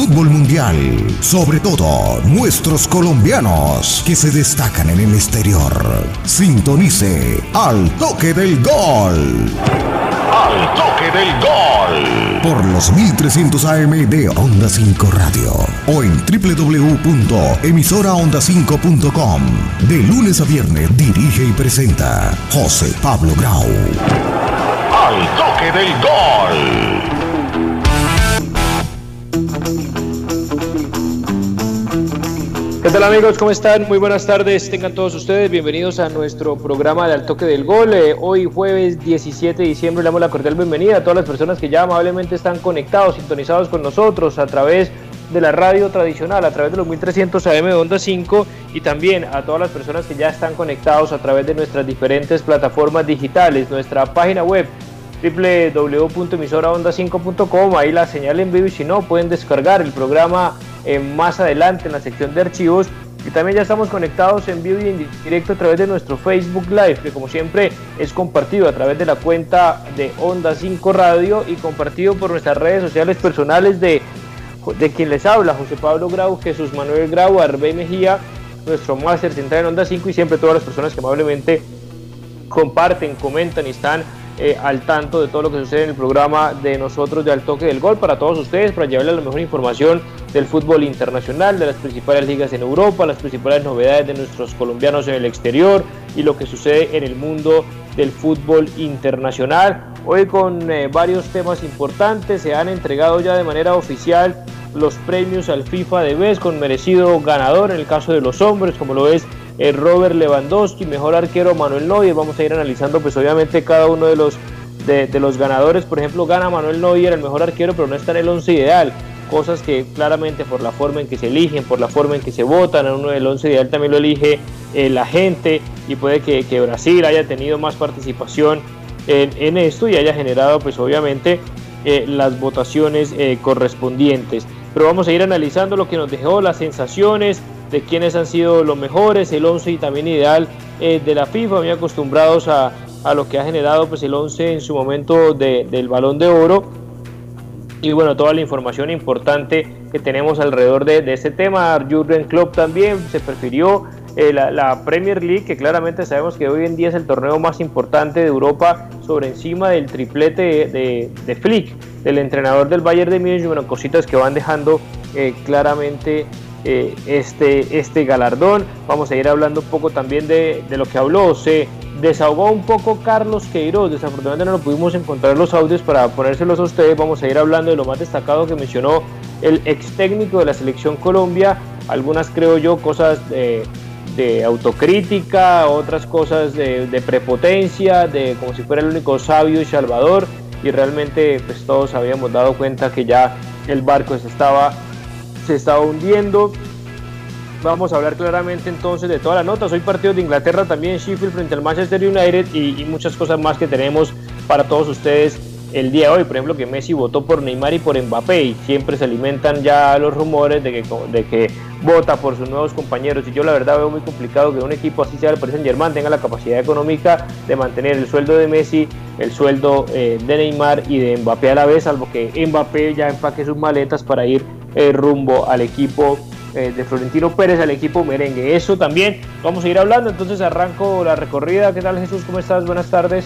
fútbol mundial, sobre todo nuestros colombianos que se destacan en el exterior. Sintonice al toque del gol. Al toque del gol. Por los 1300 AM de Onda 5 Radio o en www.emisoraonda5.com. De lunes a viernes dirige y presenta José Pablo Grau. Al toque del gol. ¿Qué tal amigos? ¿Cómo están? Muy buenas tardes. Tengan todos ustedes bienvenidos a nuestro programa de Al Toque del Gol. Eh, hoy jueves 17 de diciembre le damos la cordial bienvenida a todas las personas que ya amablemente están conectados, sintonizados con nosotros a través de la radio tradicional, a través de los 1300 AM de Onda 5 y también a todas las personas que ya están conectados a través de nuestras diferentes plataformas digitales, nuestra página web www.emisoraonda5.com, ahí la señal en vivo y si no pueden descargar el programa eh, más adelante en la sección de archivos. Y también ya estamos conectados en vivo y en directo a través de nuestro Facebook Live, que como siempre es compartido a través de la cuenta de Onda 5 Radio y compartido por nuestras redes sociales personales de, de quien les habla, José Pablo Grau, Jesús Manuel Grau, Arbey Mejía, nuestro máster central en Onda 5 y siempre todas las personas que amablemente comparten, comentan y están eh, al tanto de todo lo que sucede en el programa de nosotros de Al Toque del Gol para todos ustedes, para llevarles la mejor información del fútbol internacional, de las principales ligas en Europa, las principales novedades de nuestros colombianos en el exterior y lo que sucede en el mundo del fútbol internacional. Hoy con eh, varios temas importantes, se han entregado ya de manera oficial los premios al FIFA de vez con merecido ganador en el caso de los hombres, como lo es Robert Lewandowski, mejor arquero Manuel Neuer. Vamos a ir analizando pues obviamente cada uno de los, de, los ganadores. Por ejemplo, gana Manuel Neuer el mejor arquero, pero no está en el 11 ideal. Cosas que claramente por la forma en que se eligen, por la forma en que se votan, en uno del 11 ideal también lo elige eh, la gente y puede que, Brasil haya tenido más participación en, esto y haya generado pues obviamente eh, las votaciones correspondientes. Pero vamos a ir analizando lo que nos dejó, las sensaciones, de quiénes han sido los mejores, el 11 y también ideal eh, de la FIFA, muy acostumbrados a, a, lo que ha generado pues, el 11 en su momento del balón de oro. Y bueno, toda la información importante que tenemos alrededor de, de este tema. Jurgen Klopp también se prefirió eh, la, Premier League, que claramente sabemos que hoy en día es el torneo más importante de Europa, sobre encima del triplete de, de, Flick, del entrenador del Bayern de Múnich, bueno, cositas que van dejando eh, claramente eh, este, este galardón. Vamos a ir hablando un poco también de, lo que habló. Se desahogó un poco Carlos Queiroz. Desafortunadamente no lo pudimos encontrar los audios para ponérselos a ustedes. Vamos a ir hablando de lo más destacado que mencionó el ex técnico de la selección Colombia. Algunas creo yo cosas de, autocrítica, otras cosas de, prepotencia, de como si fuera el único sabio y salvador. Y realmente pues todos habíamos dado cuenta que ya el barco estaba se estaba hundiendo. Vamos a hablar claramente entonces de todas las notas. Hoy partido de Inglaterra también, Sheffield frente al Manchester United y, muchas cosas más que tenemos para todos ustedes el día de hoy. Por ejemplo, que Messi votó por Neymar y por Mbappé y siempre se alimentan ya los rumores de que, de que vota por sus nuevos compañeros. Y yo la verdad veo muy complicado que un equipo así sea el Paris Saint Germain tenga la capacidad económica de mantener el sueldo de Messi, el sueldo eh, de Neymar y de Mbappé a la vez, salvo que Mbappé ya empaque sus maletas para ir eh, rumbo al equipo eh, de Florentino Pérez, al equipo merengue. Eso también vamos a ir hablando, entonces arranco la recorrida. ¿Qué tal Jesús? ¿Cómo estás? Buenas tardes.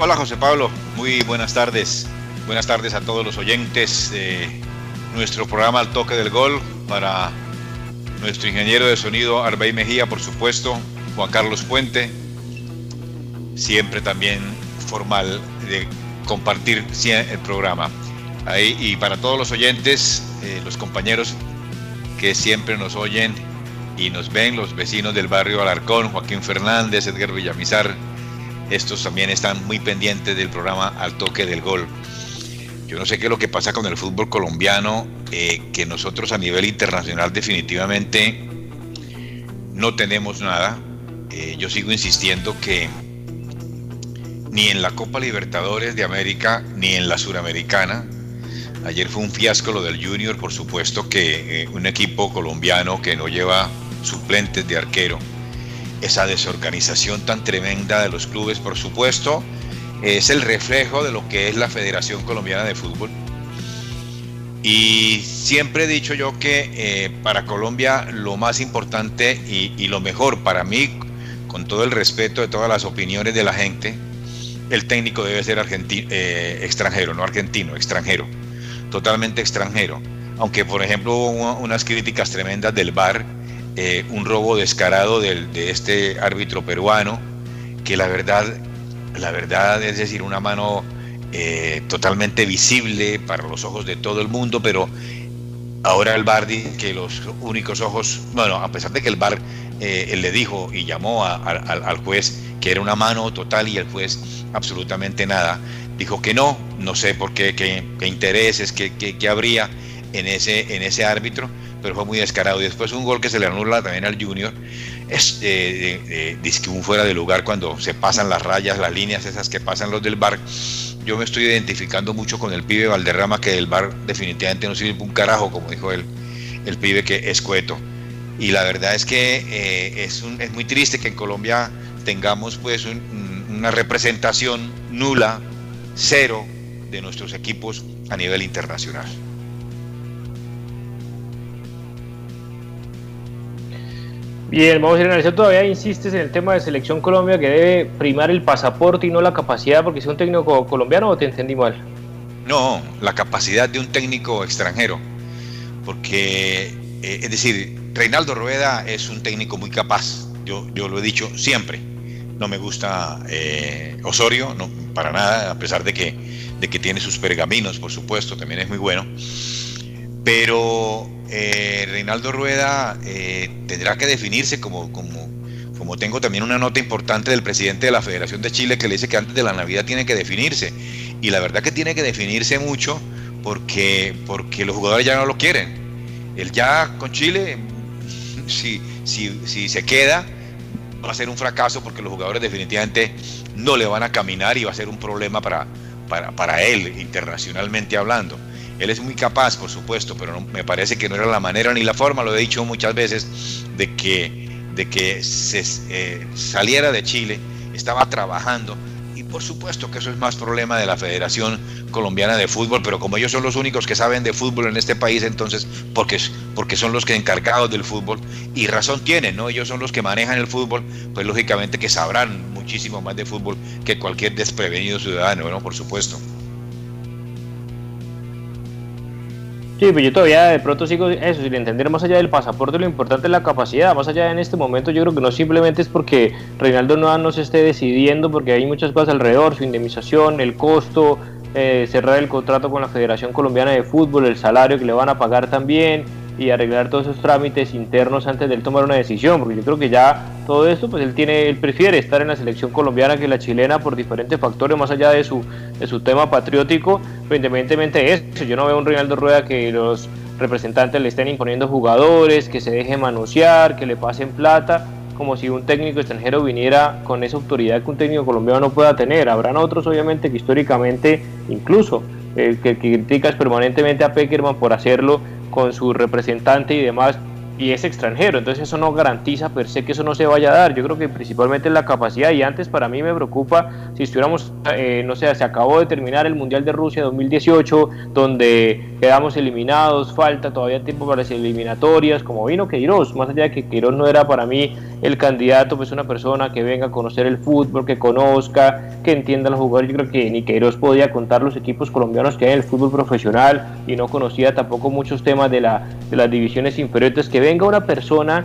Hola José Pablo, muy buenas tardes. Buenas tardes a todos los oyentes de nuestro programa Al Toque del Gol, para nuestro ingeniero de sonido Arbey Mejía, por supuesto, Juan Carlos Puente, siempre también formal de compartir el programa y para todos los oyentes, eh, los compañeros que siempre nos oyen y nos ven, los vecinos del barrio Alarcón, Joaquín Fernández, Edgar Villamizar, estos también están muy pendientes del programa Al Toque del Gol. Yo no sé qué es lo que pasa con el fútbol colombiano, eh, que nosotros a nivel internacional definitivamente no tenemos nada. Eh, yo sigo insistiendo que ni en la Copa Libertadores de América ni en la Suramericana Ayer fue un fiasco lo del Junior, por supuesto que eh, un equipo colombiano que no lleva suplentes de arquero, esa desorganización tan tremenda de los clubes, por supuesto, es el reflejo de lo que es la Federación Colombiana de Fútbol. Y siempre he dicho yo que eh, para Colombia lo más importante y, lo mejor para mí, con todo el respeto de todas las opiniones de la gente, el técnico debe ser eh, extranjero, no argentino, extranjero, totalmente extranjero. Aunque, por ejemplo, hubo unas críticas tremendas del VAR, eh, un robo descarado de este árbitro peruano, que la verdad, la verdad es decir, una mano eh, totalmente visible para los ojos de todo el mundo, pero ahora el VAR dice que los únicos ojos, bueno, a pesar de que el VAR eh, le dijo y llamó al juez que era una mano total y el juez absolutamente nada, dijo que no, no sé por qué, qué, intereses, qué, qué, habría en ese, en ese árbitro, pero fue muy descarado. Y después un gol que se le anula también al Junior, es eh, que un fuera de lugar cuando se pasan las rayas, las líneas esas que pasan los del bar yo me estoy identificando mucho con el pibe Valderrama, que el bar definitivamente no sirve un carajo, como dijo él, el pibe que es cueto. Y la verdad es que eh, es, es muy triste que en Colombia tengamos pues una representación nula, cero, de nuestros equipos a nivel internacional. Bien, vamos a ir analizando. Todavía insistes en el tema de Selección Colombia que debe primar el pasaporte y no la capacidad porque es un técnico colombiano o te entendí mal? No, la capacidad de un técnico extranjero. Porque, eh, es decir, Reinaldo Rueda es un técnico muy capaz. Yo, yo lo he dicho siempre. No me gusta eh, Osorio, no, para nada, a pesar de que, de que tiene sus pergaminos, por supuesto, también es muy bueno. Pero eh, Reinaldo Rueda eh, tendrá que definirse como, como, como tengo también una nota importante del presidente de la Federación de Chile que le dice que antes de la Navidad tiene que definirse. Y la verdad que tiene que definirse mucho porque, porque los jugadores ya no lo quieren. Él ya con Chile, si, se queda, va a ser un fracaso porque los jugadores definitivamente no le van a caminar y va a ser un problema para, para, para él, internacionalmente hablando. Él es muy capaz, por supuesto, pero me parece que no era la manera ni la forma, lo he dicho muchas veces, de que, de que eh, saliera de Chile, estaba trabajando. Por supuesto que eso es más problema de la Federación Colombiana de Fútbol, pero como ellos son los únicos que saben de fútbol en este país, entonces, porque, porque son los que encargados del fútbol, y razón tienen, ¿no? Ellos son los que manejan el fútbol, pues lógicamente que sabrán muchísimo más de fútbol que cualquier desprevenido ciudadano, ¿no? Por supuesto. Sí, pues yo todavía de pronto sigo eso, sin entender más allá del pasaporte, lo importante es la capacidad. Más allá en este momento, yo creo que no simplemente es porque Reinaldo no se esté decidiendo, porque hay muchas cosas alrededor, su indemnización, el costo, eh, cerrar el contrato con la Federación Colombiana de Fútbol, el salario que le van a pagar también y arreglar todos esos trámites internos antes de él tomar una decisión, porque yo creo que ya todo esto, pues él tiene, él prefiere estar en la selección colombiana que la chilena por diferentes factores, más allá de su, de su tema patriótico, pero independientemente de eso, yo no veo un Reinaldo Rueda que los representantes le estén imponiendo jugadores, que se deje manosear, que le pasen plata, como si un técnico extranjero viniera con esa autoridad que un técnico colombiano no pueda tener. Habrán otros, obviamente, que históricamente, incluso, el eh, que, que criticas permanentemente a Peckerman por hacerlo, con su representante y demás, y es extranjero, entonces eso no garantiza per se que eso no se vaya a dar. Yo creo que principalmente la capacidad y antes para mí me preocupa si estuviéramos, eh, no sé, se acabó de terminar el Mundial de Rusia 2018, donde quedamos eliminados, falta todavía tiempo para las eliminatorias, como vino Queiroz, más allá de que Queiroz no era para mí el candidato, pues una persona que venga a conocer el fútbol, que conozca, que entienda los jugadores, yo creo que ni Queiroz podía contar los equipos colombianos que hay en el fútbol profesional y no conocía tampoco muchos temas de, la, de las divisiones inferiores que venga una persona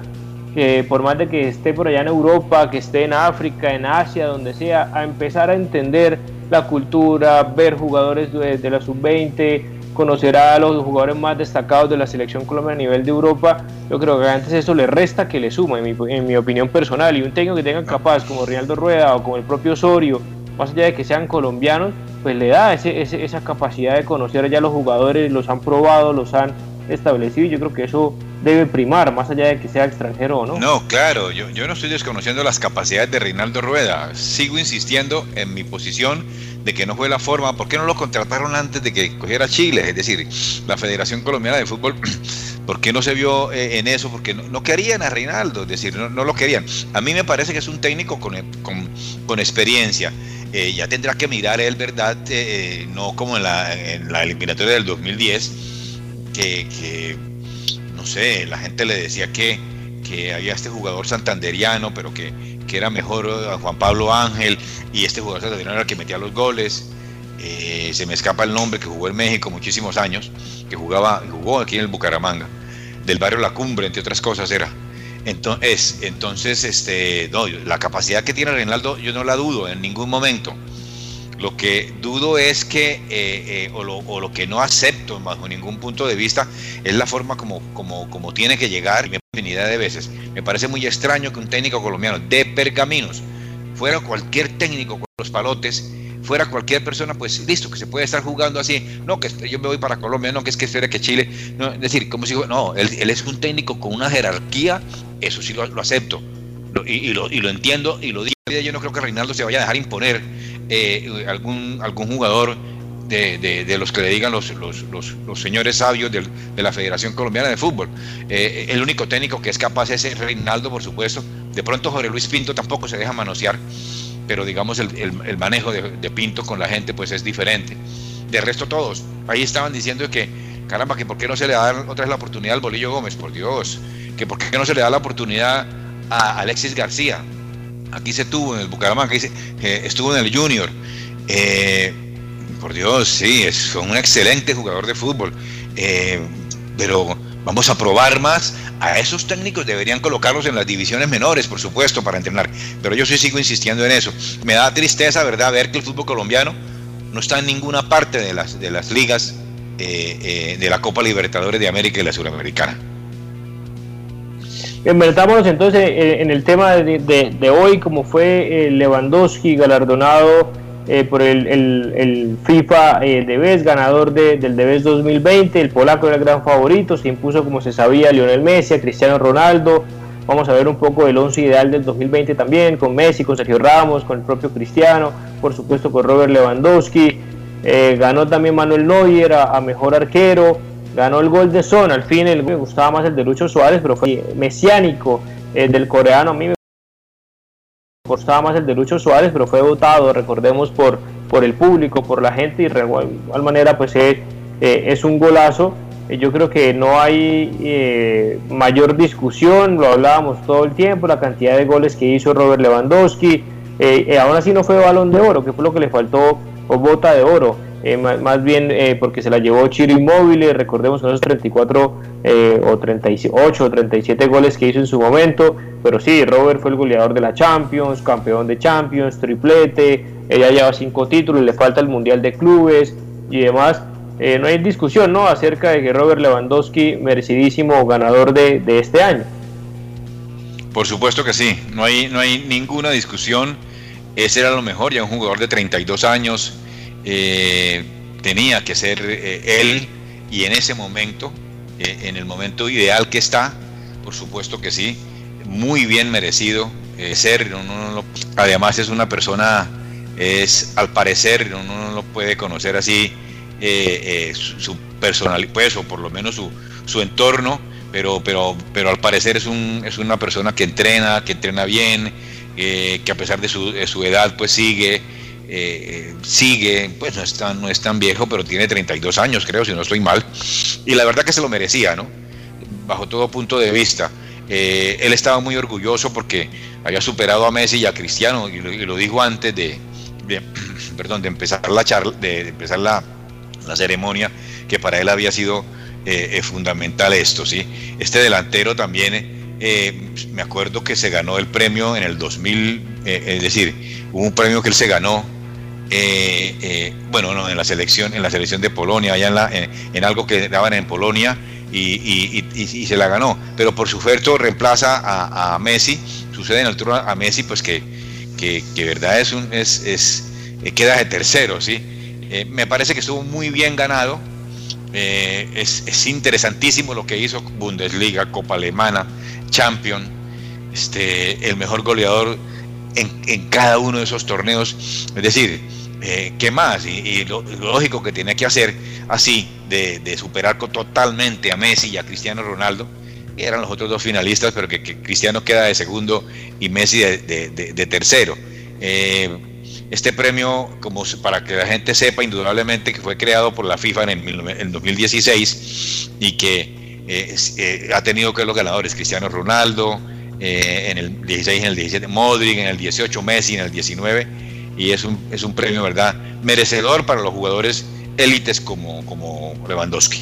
que por más de que esté por allá en Europa, que esté en África, en Asia, donde sea, a empezar a entender la cultura, ver jugadores de, la sub-20, conocer a los jugadores más destacados de la selección colombiana a nivel de Europa, yo creo que antes eso le resta que le suma, en mi, en mi opinión personal, y un técnico que tenga capaz como Rinaldo Rueda o como el propio Osorio, más allá de que sean colombianos, pues le da ese, esa capacidad de conocer ya los jugadores, los han probado, los han establecido y yo creo que eso debe primar, más allá de que sea extranjero o no. No, claro, yo, no estoy desconociendo las capacidades de Reinaldo Rueda. Sigo insistiendo en mi posición de que no fue la forma. ¿Por qué no lo contrataron antes de que cogiera Chile? Es decir, la Federación Colombiana de Fútbol, ¿por qué no se vio eh, en eso? Porque no, querían a Reinaldo, es decir, no, lo querían. A mí me parece que es un técnico con, con, con experiencia. Eh, ya tendrá que mirar él, ¿verdad? Eh, no como en la, eliminatoria del 2010 que, no sé, la gente le decía que, que había este jugador santanderiano, pero que, que era mejor a Juan Pablo Ángel, y este jugador santanderiano era el que metía los goles. Eh, se me escapa el nombre, que jugó en México muchísimos años, que jugaba, jugó aquí en el Bucaramanga, del barrio La Cumbre, entre otras cosas era. Entonces, entonces este, la capacidad que tiene Reinaldo yo no la dudo en ningún momento. Lo que dudo es que, eh, eh, o, lo, que no acepto bajo ningún punto de vista, es la forma como, como, como tiene que llegar infinidad de veces. Me parece muy extraño que un técnico colombiano de pergaminos fuera cualquier técnico con los palotes, fuera cualquier persona, pues listo, que se puede estar jugando así. No, que yo me voy para Colombia, no, que es que espera que Chile. No, es decir, como si, no, él, él, es un técnico con una jerarquía, eso sí lo, acepto. y, lo, y, lo, entiendo y lo digo. Yo no creo que Reinaldo se vaya a dejar imponer eh, algún, algún jugador de, los que le digan los, los, señores sabios de la Federación Colombiana de Fútbol. Eh, el único técnico que es capaz es Reinaldo, por supuesto. De pronto Jorge Luis Pinto tampoco se deja manosear, pero digamos el, manejo de, Pinto con la gente pues es diferente. De resto todos, ahí estaban diciendo que, caramba, que por qué no se le da otra vez la oportunidad al Bolillo Gómez, por Dios, que por qué no se le da la oportunidad a Alexis García, aquí se tuvo en el Bucaramanga, dice, estuvo en el Junior. Eh, por Dios, sí, es un excelente jugador de fútbol. Eh, pero vamos a probar más. A esos técnicos deberían colocarlos en las divisiones menores, por supuesto, para entrenar. Pero yo sí sigo insistiendo en eso. Me da tristeza, ¿verdad?, ver que el fútbol colombiano no está en ninguna parte de las, de las ligas eh, de la Copa Libertadores de América y la Suramericana. Metámonos entonces eh, en el tema de, hoy, como fue eh, Lewandowski galardonado eh, por el, FIFA de BES, ganador del DEVES 2020, el polaco era el gran favorito, se impuso como se sabía Lionel Messi, a Cristiano Ronaldo, vamos a ver un poco el once ideal del 2020 también, con Messi, con Sergio Ramos, con el propio Cristiano, por supuesto con Robert Lewandowski, ganó también Manuel Neuer a mejor arquero, ganó el gol de Son, al fin me gustaba más el de Lucho Suárez, pero fue mesiánico el del coreano, a mí me gustaba más el de Lucho Suárez, pero fue votado, recordemos, por, por el público, por la gente, y de igual manera pues es, eh, es un golazo. Eh, yo creo que no hay eh, mayor discusión, lo hablábamos todo el tiempo, la cantidad de goles que hizo Robert Lewandowski, aún así no fue balón de oro, que fue lo que le faltó, o bota de oro. Eh, más, bien eh, porque se la llevó Chiro Inmóvil, recordemos esos 34 eh, o 38 o 37 goles que hizo en su momento, pero sí, Robert fue el goleador de la Champions, campeón de Champions, triplete, ella lleva cinco títulos, le falta el Mundial de Clubes y demás. no hay discusión ¿no? acerca de que Robert Lewandowski, merecidísimo ganador de, de este año. Por supuesto que sí, no hay, no hay ninguna discusión. Ese era lo mejor, ya un jugador de 32 años, eh, tenía que ser eh, él y en ese momento, eh, en el momento ideal que está, por supuesto que sí, muy bien merecido ser, además es una persona, es al parecer, uno no lo puede conocer así, su, personalidad, pues, o por lo menos su, su entorno, pero, pero, pero al parecer es, un, es una persona que entrena, que entrena bien, que a pesar de su, de su edad pues sigue eh, sigue, pues no es, tan, no es tan viejo, pero tiene 32 años, creo, si no estoy mal. Y la verdad que se lo merecía, ¿no? Bajo todo punto de vista. Eh, él estaba muy orgulloso porque había superado a Messi y a Cristiano, y lo, dijo antes de, perdón, de empezar la charla, de, empezar la, la, ceremonia, que para él había sido eh, fundamental esto, ¿sí? Este delantero también, me acuerdo que se ganó el premio en el 2000, es decir, hubo un premio que él se ganó eh, eh, bueno, no, en la selección, en la selección de Polonia, allá en, la, en, algo que daban en Polonia y, se la ganó. Pero por su oferto reemplaza a, Messi, sucede en el turno a Messi, pues que, que, verdad es un, es, es eh, queda de tercero, ¿sí? me parece que estuvo muy bien ganado. Es, es, interesantísimo lo que hizo Bundesliga, Copa Alemana, Champion, este, el mejor goleador en, cada uno de esos torneos. Es decir, eh, ¿qué más? Y, lo, lógico que tiene que hacer así, de, superar totalmente a Messi y a Cristiano Ronaldo, que eran los otros dos finalistas, pero que, Cristiano queda de segundo y Messi de, tercero. Eh, este premio, como para que la gente sepa, indudablemente que fue creado por la FIFA en el 2016 y que eh, ha tenido que los ganadores Cristiano Ronaldo, eh, en el 16, en el 17 Modric, en el 18 Messi, en el 19 y es un, es un premio, ¿verdad? Merecedor para los jugadores élites como, como Lewandowski.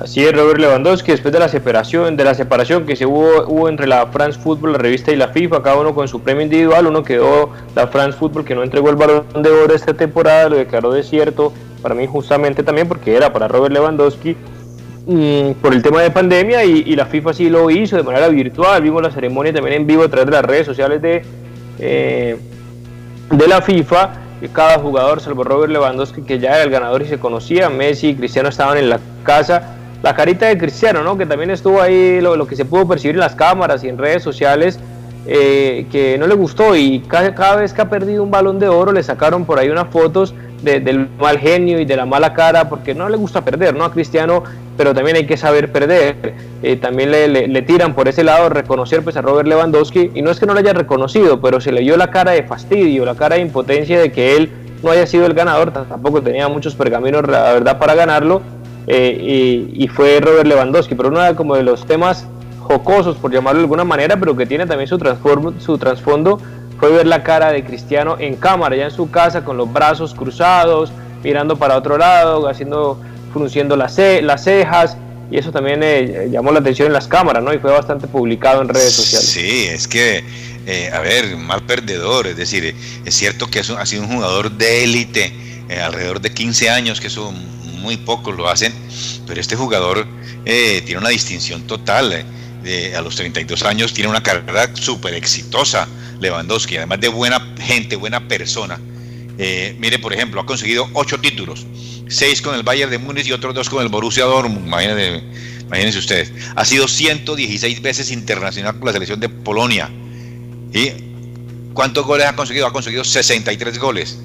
Así es, Robert Lewandowski, después de la separación, de la separación que se hubo, hubo entre la France Football, la revista y la FIFA, cada uno con su premio individual, uno quedó la France Football que no entregó el balón de oro esta temporada, lo declaró desierto, para mí justamente también porque era para Robert Lewandowski, mm, por el tema de pandemia y, la FIFA sí lo hizo de manera virtual, vimos la ceremonia también en vivo a través de las redes sociales de, eh, de la FIFA, cada jugador, salvo Robert Lewandowski, que ya era el ganador y se conocía, Messi y Cristiano estaban en la casa, la carita de Cristiano, ¿no? que también estuvo ahí, lo, que se pudo percibir en las cámaras y en redes sociales, eh, que no le gustó y cada, vez que ha perdido un balón de oro le sacaron por ahí unas fotos del mal genio y de la mala cara, porque no le gusta perder, ¿no? A Cristiano, pero también hay que saber perder. Eh, también le, tiran por ese lado reconocer pues, a Robert Lewandowski, y no es que no le haya reconocido, pero se le dio la cara de fastidio, la cara de impotencia de que él no haya sido el ganador, tampoco tenía muchos pergaminos, la verdad, para ganarlo, eh, y, fue Robert Lewandowski, pero uno de, como de los temas jocosos, por llamarlo de alguna manera, pero que tiene también su, su trasfondo, fue ver la cara de Cristiano en cámara, ya en su casa, con los brazos cruzados, mirando para otro lado, haciendo, frunciendo las, las cejas, y eso también eh, llamó la atención en las cámaras, ¿no? Y fue bastante publicado en redes sociales. Sí, es que, eh, a ver, mal perdedor, es decir, es cierto que ha sido un jugador de élite, alrededor de 15 años, que son muy pocos lo hacen, pero este jugador eh, tiene una distinción total. Eh, a los 32 años tiene una carrera súper exitosa, Lewandowski, además de buena gente, buena persona. Eh, mire, por ejemplo, ha conseguido ocho títulos, seis con el Bayern de Múnich y otros dos con el Borussia Dortmund. Imagínense, imagínense ustedes. Ha sido 116 veces internacional con la selección de Polonia. ¿Y cuántos goles ha conseguido? Ha conseguido 63 goles.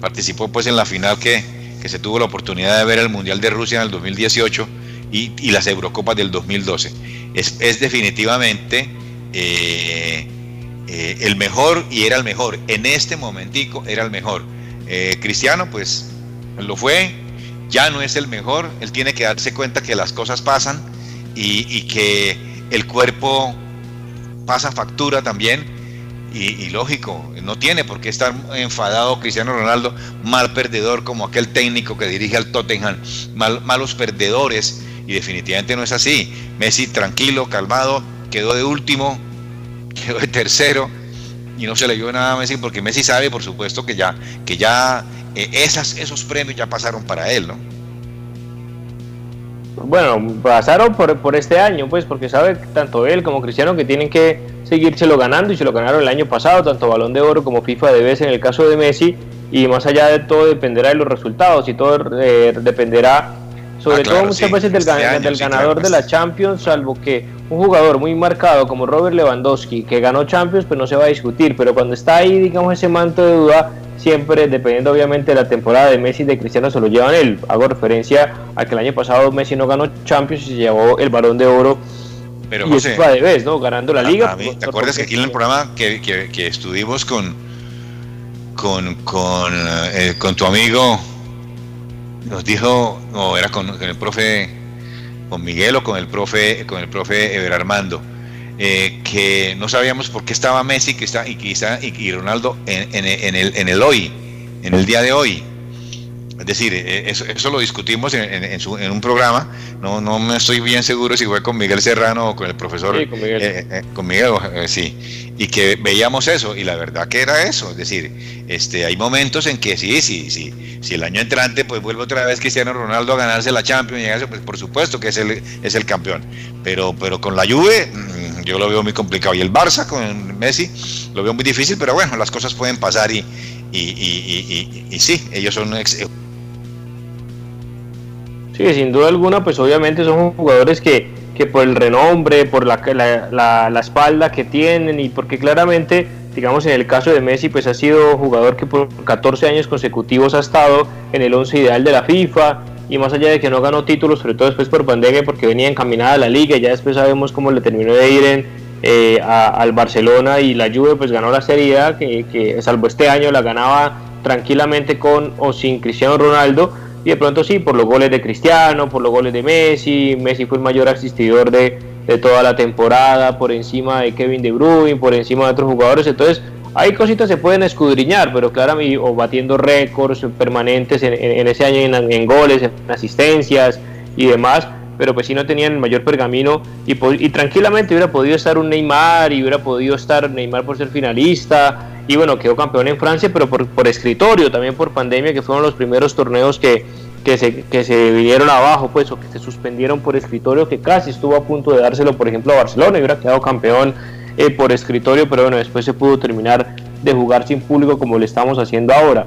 Participó pues en la final que, que se tuvo la oportunidad de ver el Mundial de Rusia en el 2018 y, las Eurocopas del 2012. Es, definitivamente eh, eh, el mejor y era el mejor. En este momentico era el mejor. Eh, Cristiano, pues lo fue, ya no es el mejor. Él tiene que darse cuenta que las cosas pasan y, y que el cuerpo pasa factura también y, lógico, no tiene por qué estar enfadado Cristiano Ronaldo, mal perdedor como aquel técnico que dirige al Tottenham, mal, malos perdedores, y definitivamente no es así. Messi tranquilo, calmado, quedó de último, quedó de tercero, y no se le dio nada a Messi porque Messi sabe, por supuesto, que ya, que ya eh, esas, esos premios ya pasaron para él, ¿no? Bueno, pasaron por, por este año, pues, porque sabe tanto él como Cristiano que tienen que seguírselo ganando y se lo ganaron el año pasado, tanto Balón de Oro como FIFA de vez en el caso de Messi y más allá de todo dependerá de los resultados y todo eh, dependerá sobre ah, todo muchas veces del, este ganador de la Champions, salvo que un jugador muy marcado como Robert Lewandowski, que ganó Champions, pues no se va a discutir, pero cuando está ahí, digamos, ese manto de duda, siempre, dependiendo obviamente de la temporada de Messi y de Cristiano, se lo llevan él. Hago referencia a que el año pasado Messi no ganó Champions y se llevó el balón de oro pero y José, de vez, ¿no? Ganando la liga. ¿Te acuerdas que aquí en el programa que, que, estuvimos con con, con, eh, con, tu amigo nos dijo, no, era con, el profe, con Miguel o con el profe, con el profe Ever Armando, eh, que no sabíamos por qué estaba Messi que está, y, quizá, y, Ronaldo en, en, en, el, en el hoy, en el día de hoy. Es decir, eh, eso, eso lo discutimos en, en, un programa, no, no me estoy bien seguro si fue con Miguel Serrano o con el profesor. Sí, con Miguel. Eh, eh, con Miguel sí. Y que veíamos eso, y la verdad que era eso. Es decir, este, hay momentos en que sí, sí, sí. Si el año entrante pues vuelve otra vez Cristiano Ronaldo a ganarse la Champions, y pues por supuesto que es el, es el campeón. Pero, pero con la Juve mm, yo lo veo muy complicado. Y el Barça con Messi lo veo muy difícil, pero bueno, las cosas pueden pasar y, y, y, y, y sí, ellos son Sí, sin duda alguna, pues obviamente son jugadores que, que por el renombre, por la, la, la, espalda que tienen y porque claramente, digamos en el caso de Messi, pues ha sido jugador que por 14 años consecutivos ha estado en el 11 ideal de la FIFA y más allá de que no ganó títulos, sobre todo después por pandemia porque venía encaminada a la liga y ya después sabemos cómo le terminó de ir en, eh, al Barcelona y la Juve pues ganó la Serie A, que, que salvo este año la ganaba tranquilamente con o sin Cristiano Ronaldo y de pronto sí, por los goles de Cristiano, por los goles de Messi, Messi fue el mayor asistidor de, de toda la temporada, por encima de Kevin De Bruyne, por encima de otros jugadores, entonces hay cositas que se pueden escudriñar, pero claramente, o batiendo récords permanentes en, ese año en, goles, en asistencias y demás, pero pues si no tenían el mayor pergamino y, y, tranquilamente hubiera podido estar un Neymar y hubiera podido estar Neymar por ser finalista y bueno, quedó campeón en Francia, pero por, por escritorio, también por pandemia, que fueron los primeros torneos que, que, se, que se vinieron abajo, pues, o que se suspendieron por escritorio, que casi estuvo a punto de dárselo, por ejemplo, a Barcelona y hubiera quedado campeón eh, por escritorio, pero bueno, después se pudo terminar de jugar sin público como lo estamos haciendo ahora.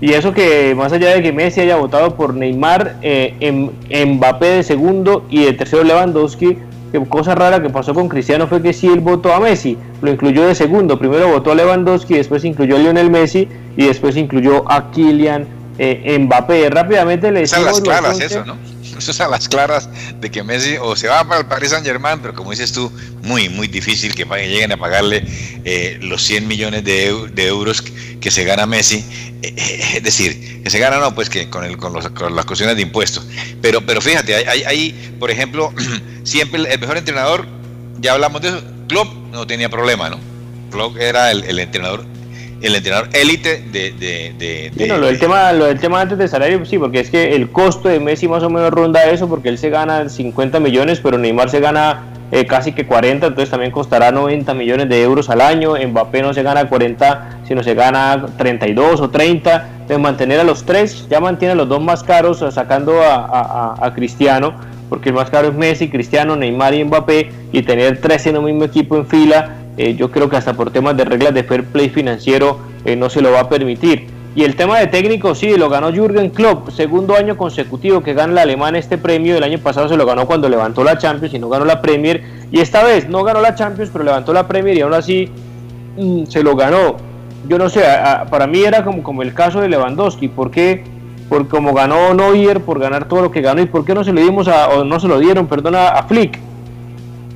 Y eso que más allá de que Messi haya votado por Neymar, eh, en, Mbappé de segundo y de tercero Lewandowski, que cosa rara que pasó con Cristiano fue que sí él votó a Messi, lo incluyó de segundo, primero votó a Lewandowski, después incluyó a Lionel Messi y después incluyó a Kylian eh, Mbappé. Rápidamente le decimos... las eso, ¿no? Eso a las claras de que Messi o se va para el Paris Saint Germain, pero como dices tú, muy, muy difícil que lleguen a pagarle eh, los 100 millones de, euros que se gana Messi. Eh, eh, es decir, que se gana no, pues que con, el, con, los, con las cuestiones de impuestos. Pero, pero fíjate, hay, por ejemplo, siempre el mejor entrenador, ya hablamos de eso, Klopp no tenía problema, ¿no? Klopp era el entrenador el entrenador élite de, de, lo del tema lo del tema antes de salario sí porque es que el costo de Messi más o menos ronda eso porque él se gana 50 millones pero Neymar se gana eh, casi que 40 entonces también costará 90 millones de euros al año Mbappé no se gana 40 sino se gana 32 o 30 de mantener a los tres ya mantiene a los dos más caros sacando a, a Cristiano porque el más caro es Messi, Cristiano, Neymar y Mbappé y tener tres en un mismo equipo en fila eh, yo creo que hasta por temas de reglas de fair play financiero eh, no se lo va a permitir. Y el tema de técnico, sí, lo ganó Jürgen Klopp, segundo año consecutivo que gana el alemán este premio. El año pasado se lo ganó cuando levantó la Champions y no ganó la Premier. Y esta vez no ganó la Champions, pero levantó la Premier y aún así mm, se lo ganó. Yo no sé, para mí era como, como el caso de Lewandowski. ¿Por qué? Por como ganó Neuer, por ganar todo lo que ganó. ¿Y por qué no se lo dimos a, o no se lo dieron, perdona, a Flick?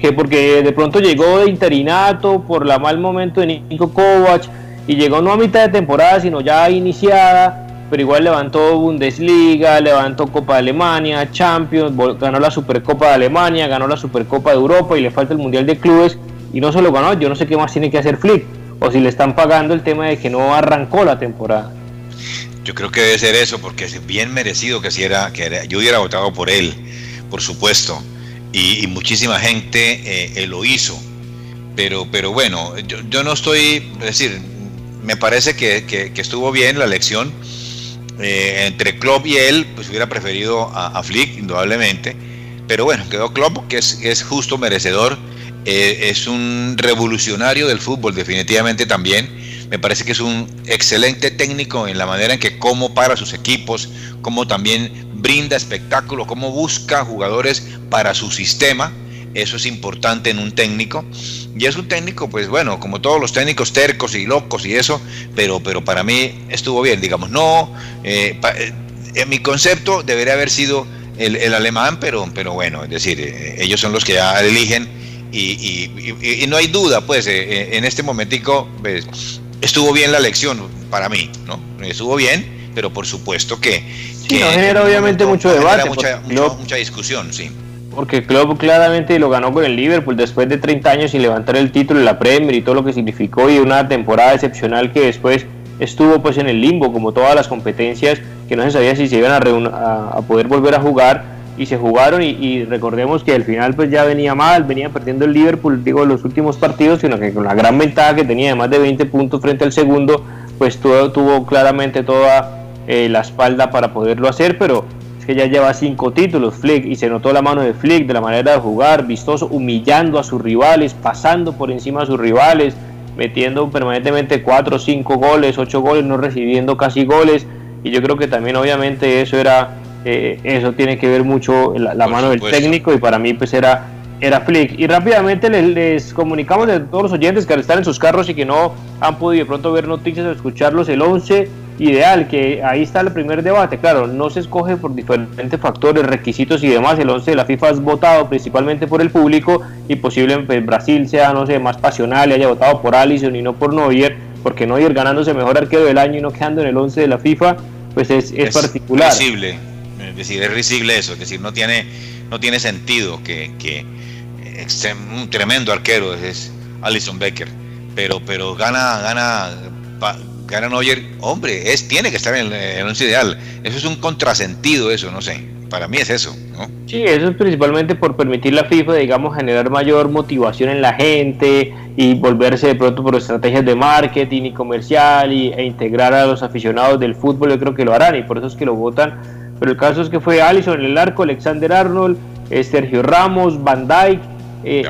Que porque de pronto llegó de interinato por la mal momento de Nico Kovac y llegó no a mitad de temporada, sino ya iniciada, pero igual levantó Bundesliga, levantó Copa de Alemania, Champions, ganó la Supercopa de Alemania, ganó la Supercopa de Europa y le falta el Mundial de Clubes y no se lo ganó, yo no sé qué más tiene que hacer Flick o si le están pagando el tema de que no arrancó la temporada. Yo creo que debe ser eso, porque es bien merecido que, si que yo hubiera votado por él, por supuesto y, muchísima gente eh, lo hizo. Pero, pero bueno, yo, no estoy, es decir, me parece que, estuvo bien la elección. Eh, entre Klopp y él, pues hubiera preferido a, Flick, indudablemente. Pero bueno, quedó Klopp, que es, es justo merecedor. Eh, es un revolucionario del fútbol, definitivamente también. Me parece que es un excelente técnico en la manera en que cómo para sus equipos, cómo también brinda espectáculo, cómo busca jugadores para su sistema. Eso es importante en un técnico. Y es un técnico, pues bueno, como todos los técnicos tercos y locos y eso, pero, pero para mí estuvo bien, digamos, no, eh, eh, en mi concepto debería haber sido el, alemán, pero, pero bueno, es decir, eh, ellos son los que ya eligen y, no hay duda, pues en este momentico pues, estuvo bien la elección para mí, ¿no? Estuvo bien, pero por supuesto que, Sí, no genera obviamente mucho debate. Mucha, mucha, discusión, sí. Porque Klopp claramente lo ganó con el Liverpool después de 30 años sin levantar el título en la Premier y todo lo que significó y una temporada excepcional que después estuvo pues en el limbo como todas las competencias que no se sabía si se iban a, a, poder volver a jugar y se jugaron y, recordemos que al final pues ya venía mal, venía perdiendo el Liverpool digo los últimos partidos sino que con la gran ventaja que tenía de más de 20 puntos frente al segundo pues tuvo claramente toda eh, la espalda para poderlo hacer, pero es que ya lleva cinco títulos Flick y se notó la mano de Flick de la manera de jugar, vistoso, humillando a sus rivales, pasando por encima a sus rivales, metiendo permanentemente cuatro, cinco goles, ocho goles, no recibiendo casi goles. Y yo creo que también obviamente eso era, eh, eso tiene que ver mucho la, mano del técnico y para mí pues era, era Flick. Y rápidamente les, comunicamos a todos los oyentes que están en sus carros y que no han podido de pronto ver noticias o escucharlos el 11 ideal, que ahí está el primer debate. Claro, no se escoge por diferentes factores, requisitos y demás. El 11 de la FIFA es votado principalmente por el público y posiblemente Brasil sea, no sé, más pasional y haya votado por Allison y no por Neuer, porque Neuer ganándose mejor arquero del año y no quedando en el 11 de la FIFA, pues es, es, particular. Es risible, es decir, es risible eso, es decir, no tiene, no tiene sentido que, que un tremendo arquero es Alison Becker, pero, pero gana, gana Gana Neuer, hombre, es, tiene que estar en el, once ideal. Eso es un contrasentido, eso, no sé. Para mí es eso, ¿no? Sí, eso es principalmente por permitir la FIFA, digamos, generar mayor motivación en la gente y volverse de pronto por estrategias de marketing y comercial y, e integrar a los aficionados del fútbol. Yo creo que lo harán y por eso es que lo votan. Pero el caso es que fue Allison en el arco, Alexander Arnold, eh, Sergio Ramos, Van Dijk eh,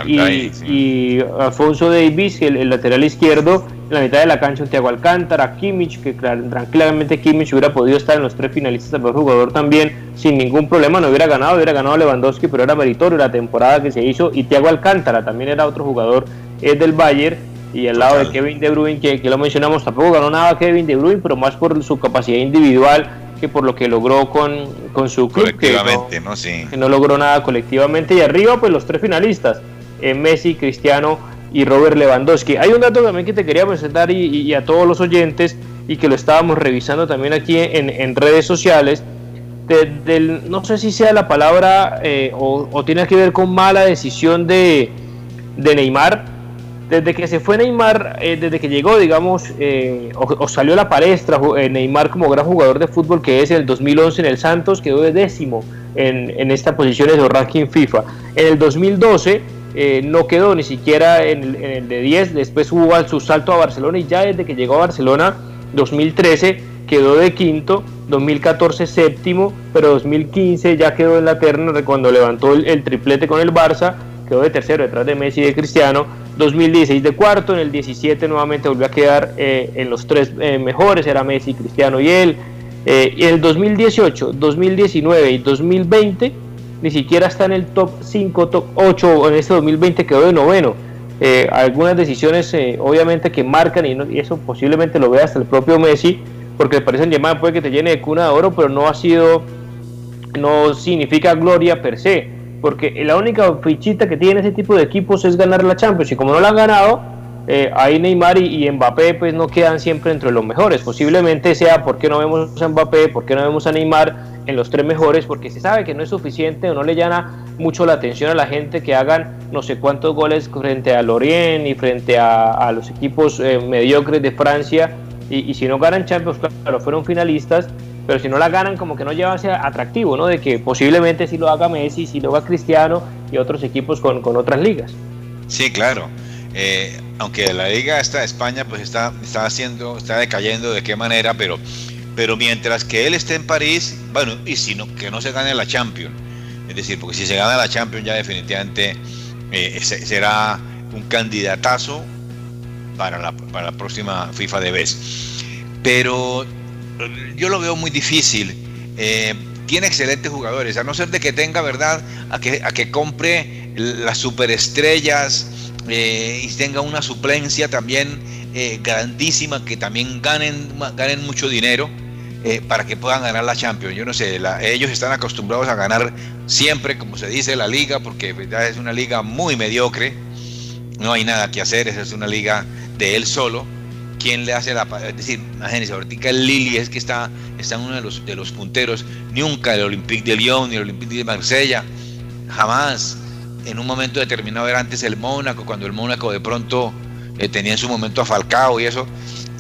y, Alfonso Davis, el, lateral izquierdo, en la mitad de la cancha Thiago Alcántara, Kimmich, que tranquilamente Kimmich hubiera podido estar en los tres finalistas mejor jugador también sin ningún problema, no hubiera ganado, hubiera ganado Lewandowski, pero era meritorio la temporada que se hizo, y Thiago Alcántara también era otro jugador es del Bayern, y al lado de Kevin De Bruyne, que, que, lo mencionamos, tampoco ganó nada Kevin De Bruyne, pero más por su capacidad individual que por lo que logró con, con su club. Colectivamente, ¿no? Sí. Que no logró nada colectivamente. Y arriba, pues los tres finalistas, eh, Messi, Cristiano y Robert Lewandowski. Hay un dato también que te quería presentar y, a todos los oyentes y que lo estábamos revisando también aquí en, redes sociales. del, no sé si sea la palabra eh, o, tiene que ver con mala decisión de, de Neymar, desde que se fue Neymar, eh, desde que llegó, digamos, eh, o, salió a la palestra eh, Neymar como gran jugador de fútbol que es el 2011 en el Santos, quedó de décimo en, en esta posición de ranking FIFA. En el 2012 no quedó ni siquiera en el, de 10, después hubo su salto a Barcelona y ya desde que llegó a Barcelona, 2013 quedó de quinto, 2014 séptimo, pero 2015 ya quedó en la terna cuando levantó el, el triplete con el Barça, quedó de tercero detrás de Messi y de Cristiano 2016 de cuarto, en el 17 nuevamente volvió a quedar eh, en los tres eh, mejores, era Messi, Cristiano y él. Eh, y en el 2018, 2019 y 2020 ni siquiera está en el top 5, top 8, en este 2020 quedó de noveno. algunas decisiones obviamente que marcan y, eso posiblemente lo vea hasta el propio Messi, porque le parece llamada puede que te llene de cuna de oro, pero no ha sido, no significa gloria per se porque la única fichita que tiene ese tipo de equipos es ganar la Champions y como no la han ganado, eh, ahí Neymar y, Mbappé pues no quedan siempre entre los mejores. Posiblemente sea porque no vemos a Mbappé, porque no vemos a Neymar en los tres mejores, porque se sabe que no es suficiente o no le llama mucho la atención a la gente que hagan no sé cuántos goles frente a Lorient y frente a, los equipos eh, mediocres de Francia. Y si no ganan Champions, claro, fueron finalistas, pero si no la ganan como que no lleva ese atractivo, ¿no? De que posiblemente si lo haga Messi, si lo haga Cristiano y otros equipos con, otras ligas. Sí, claro. Eh, aunque la liga esta de España pues está, está haciendo, está decayendo de qué manera, pero, pero mientras que él esté en París, bueno, y si no, que no se gane la Champions, es decir, porque si se gana la Champions ya definitivamente eh, será un candidatazo para la, para la próxima FIFA de vez. Pero yo lo veo muy difícil. Eh, tiene excelentes jugadores, a no ser de que tenga, ¿verdad?, a que, a que compre las superestrellas eh, y tenga una suplencia también eh, grandísima, que también ganen, ganen mucho dinero para que puedan ganar la Champions. Yo no sé, ellos están acostumbrados a ganar siempre, como se dice, la liga, porque es una liga muy mediocre, no hay nada que hacer, es una liga de él solo quién le hace la es decir imagínense ahorita Lili es que está está en uno de los de los punteros. Nunca el Olympique de Lyon ni el Olympique de Marsella jamás. En un momento determinado era antes el Mónaco cuando el Mónaco de pronto eh, tenía en su momento a Falcao y eso.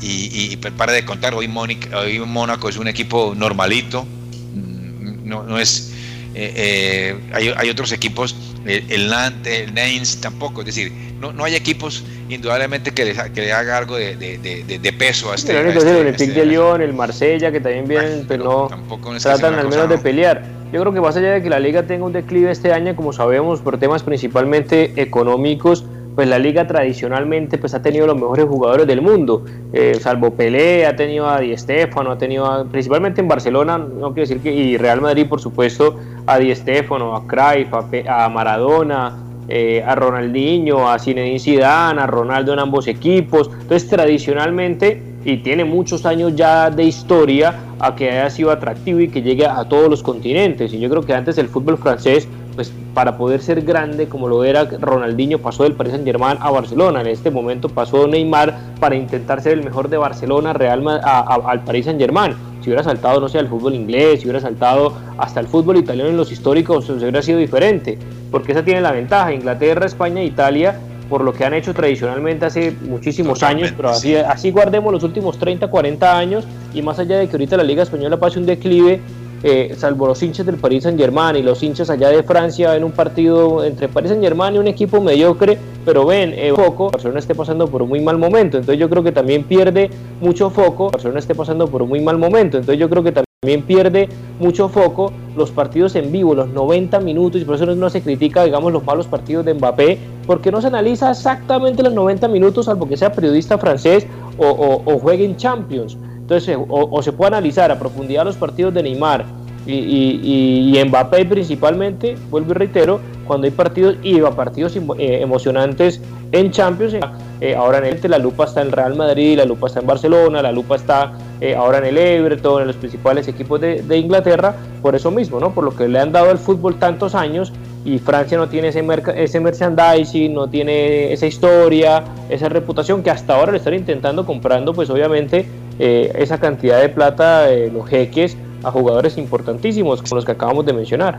Y, para de contar hoy, hoy Mónaco es un equipo normalito. Mm, no es eh, eh, hay, hay, otros equipos el, el Nantes, el Nantes tampoco, es decir, no, no hay equipos indudablemente que le, que haga algo de, de, peso a este. el Olympique este de Lyon, el Marsella, que también vienen, pero, no tratan al menos de pelear. Yo creo que más allá de que la liga tenga un declive este año, como sabemos, por temas principalmente económicos, pues la liga tradicionalmente pues ha tenido los mejores jugadores del mundo, eh, salvo Pelé, ha tenido a Di Stéfano, ha tenido principalmente en Barcelona, no quiero decir que, y Real Madrid por supuesto, a Di Stéfano, a Cruyff, a, Maradona, eh, a Ronaldinho, a Zinedine Zidane, a Ronaldo en ambos equipos, entonces tradicionalmente y tiene muchos años ya de historia a que haya sido atractivo y que llegue a todos los continentes. Y yo creo que antes el fútbol francés, pues para poder ser grande como lo era Ronaldinho, pasó del Paris Saint Germain a Barcelona. En este momento pasó Neymar para intentar ser el mejor de Barcelona Real al Paris Saint Germain. Si hubiera saltado, no sé, al fútbol inglés, si hubiera saltado hasta el fútbol italiano en los históricos, se hubiera sido diferente. Porque esa tiene la ventaja. Inglaterra, España e Italia por lo que han hecho tradicionalmente hace muchísimos años, pero así, así guardemos los últimos 30, 40 años y más allá de que ahorita la Liga Española pase un declive, eh, salvo los hinchas del Paris Saint Germain y los hinchas allá de Francia en un partido entre Paris Saint Germain y un equipo mediocre, pero ven, eh, foco, Barcelona esté pasando por un muy mal momento, entonces yo creo que también pierde mucho foco, Barcelona esté pasando por un muy mal momento, entonces yo creo que también pierde mucho foco los partidos en vivo, los 90 minutos, y por eso no se critica, digamos, los malos partidos de Mbappé, porque no se analiza exactamente los 90 minutos, salvo que sea periodista francés o, juegue en Champions. Entonces, o, se puede analizar a profundidad los partidos de Neymar y, y, Mbappé principalmente, vuelvo y reitero, cuando hay partidos y partidos eh, emocionantes en Champions. Eh, ahora en el la lupa está en Real Madrid, la lupa está en Barcelona, la lupa está eh, ahora en el Everton, en los principales equipos de, Inglaterra, por eso mismo, ¿no? Por lo que le han dado al fútbol tantos años y Francia no tiene ese, ese merchandising, no tiene esa historia, esa reputación que hasta ahora le están intentando comprando, pues obviamente eh, esa cantidad de plata, los jeques, a jugadores importantísimos como los que acabamos de mencionar.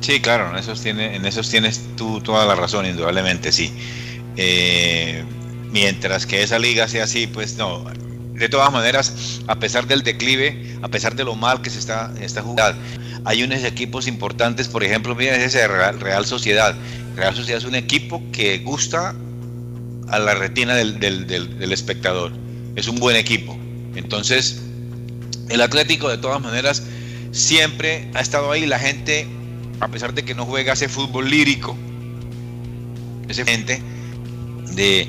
Sí, claro, en esos, tiene, en esos tienes tú toda la razón, indudablemente, sí. Eh, mientras que esa liga sea así, pues no. De todas maneras, a pesar del declive, a pesar de lo mal que se está, está jugando, hay unos equipos importantes, por ejemplo, miren ese Real, Real Sociedad. Real Sociedad es un equipo que gusta a la retina del, del espectador. Es un buen equipo. Entonces, el Atlético de todas maneras siempre ha estado ahí. La gente, a pesar de que no juega ese fútbol lírico, ese gente de,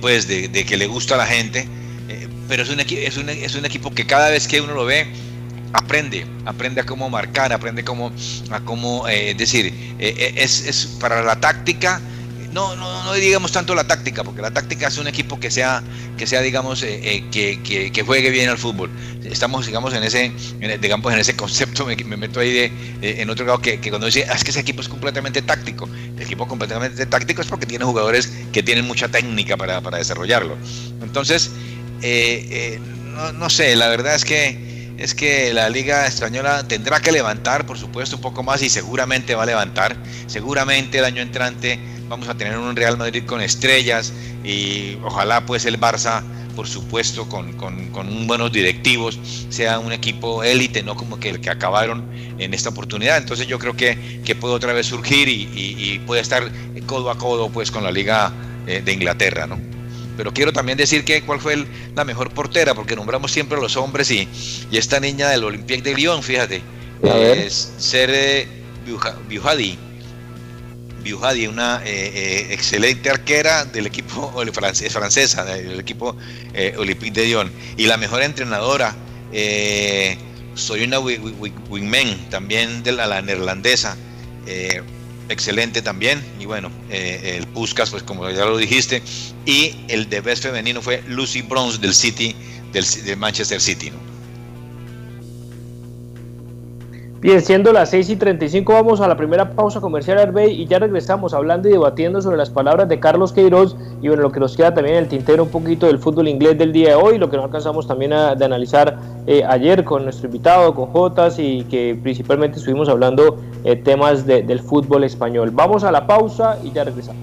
pues, de, que le gusta a la gente, eh, pero es un, es, un, es un equipo que cada vez que uno lo ve, aprende, aprende a cómo marcar, aprende cómo, a cómo eh, decir, eh, es, es, para la táctica no, no, no digamos tanto la táctica, porque la táctica es un equipo que sea, que sea digamos, eh, eh, que, que, juegue bien al fútbol. Estamos, digamos, en ese, en, digamos, en ese concepto, me, meto ahí de, eh, en otro lado, que, cuando dice, ah, es que ese equipo es completamente táctico. El equipo completamente táctico es porque tiene jugadores que tienen mucha técnica para, para desarrollarlo. Entonces, no, no sé, la verdad es que es que la Liga Española tendrá que levantar, por supuesto, un poco más y seguramente va a levantar. Seguramente el año entrante vamos a tener un Real Madrid con estrellas y ojalá pues el Barça por supuesto con, con, buenos directivos sea un equipo élite no como que el que acabaron en esta oportunidad entonces yo creo que, que puede otra vez surgir y, puede estar codo a codo pues con la liga eh, de Inglaterra no pero quiero también decir que cuál fue la mejor portera porque nombramos siempre a los hombres y, y esta niña del Olympique de Lyon fíjate. Es Sere Bujadi Biujadi, una eh, eh, excelente arquera del equipo francés, francesa, del equipo eh, Olympique de Lyon. Y la mejor entrenadora, eh, una Wingmen, también de la, neerlandesa, excelente también. Y bueno, el Puskas, pues como ya lo dijiste. Y el de best femenino fue Lucy Bronze del City, del, de Manchester City. Bien, siendo las 6 y 35, vamos a la primera pausa comercial Arbey y ya regresamos hablando y debatiendo sobre las palabras de Carlos Queiroz y bueno, lo que nos queda también en el tintero un poquito del fútbol inglés del día de hoy, lo que no alcanzamos también a, de analizar eh, ayer con nuestro invitado, con Jotas y que principalmente estuvimos hablando eh, temas del fútbol español. Vamos a la pausa y ya regresamos.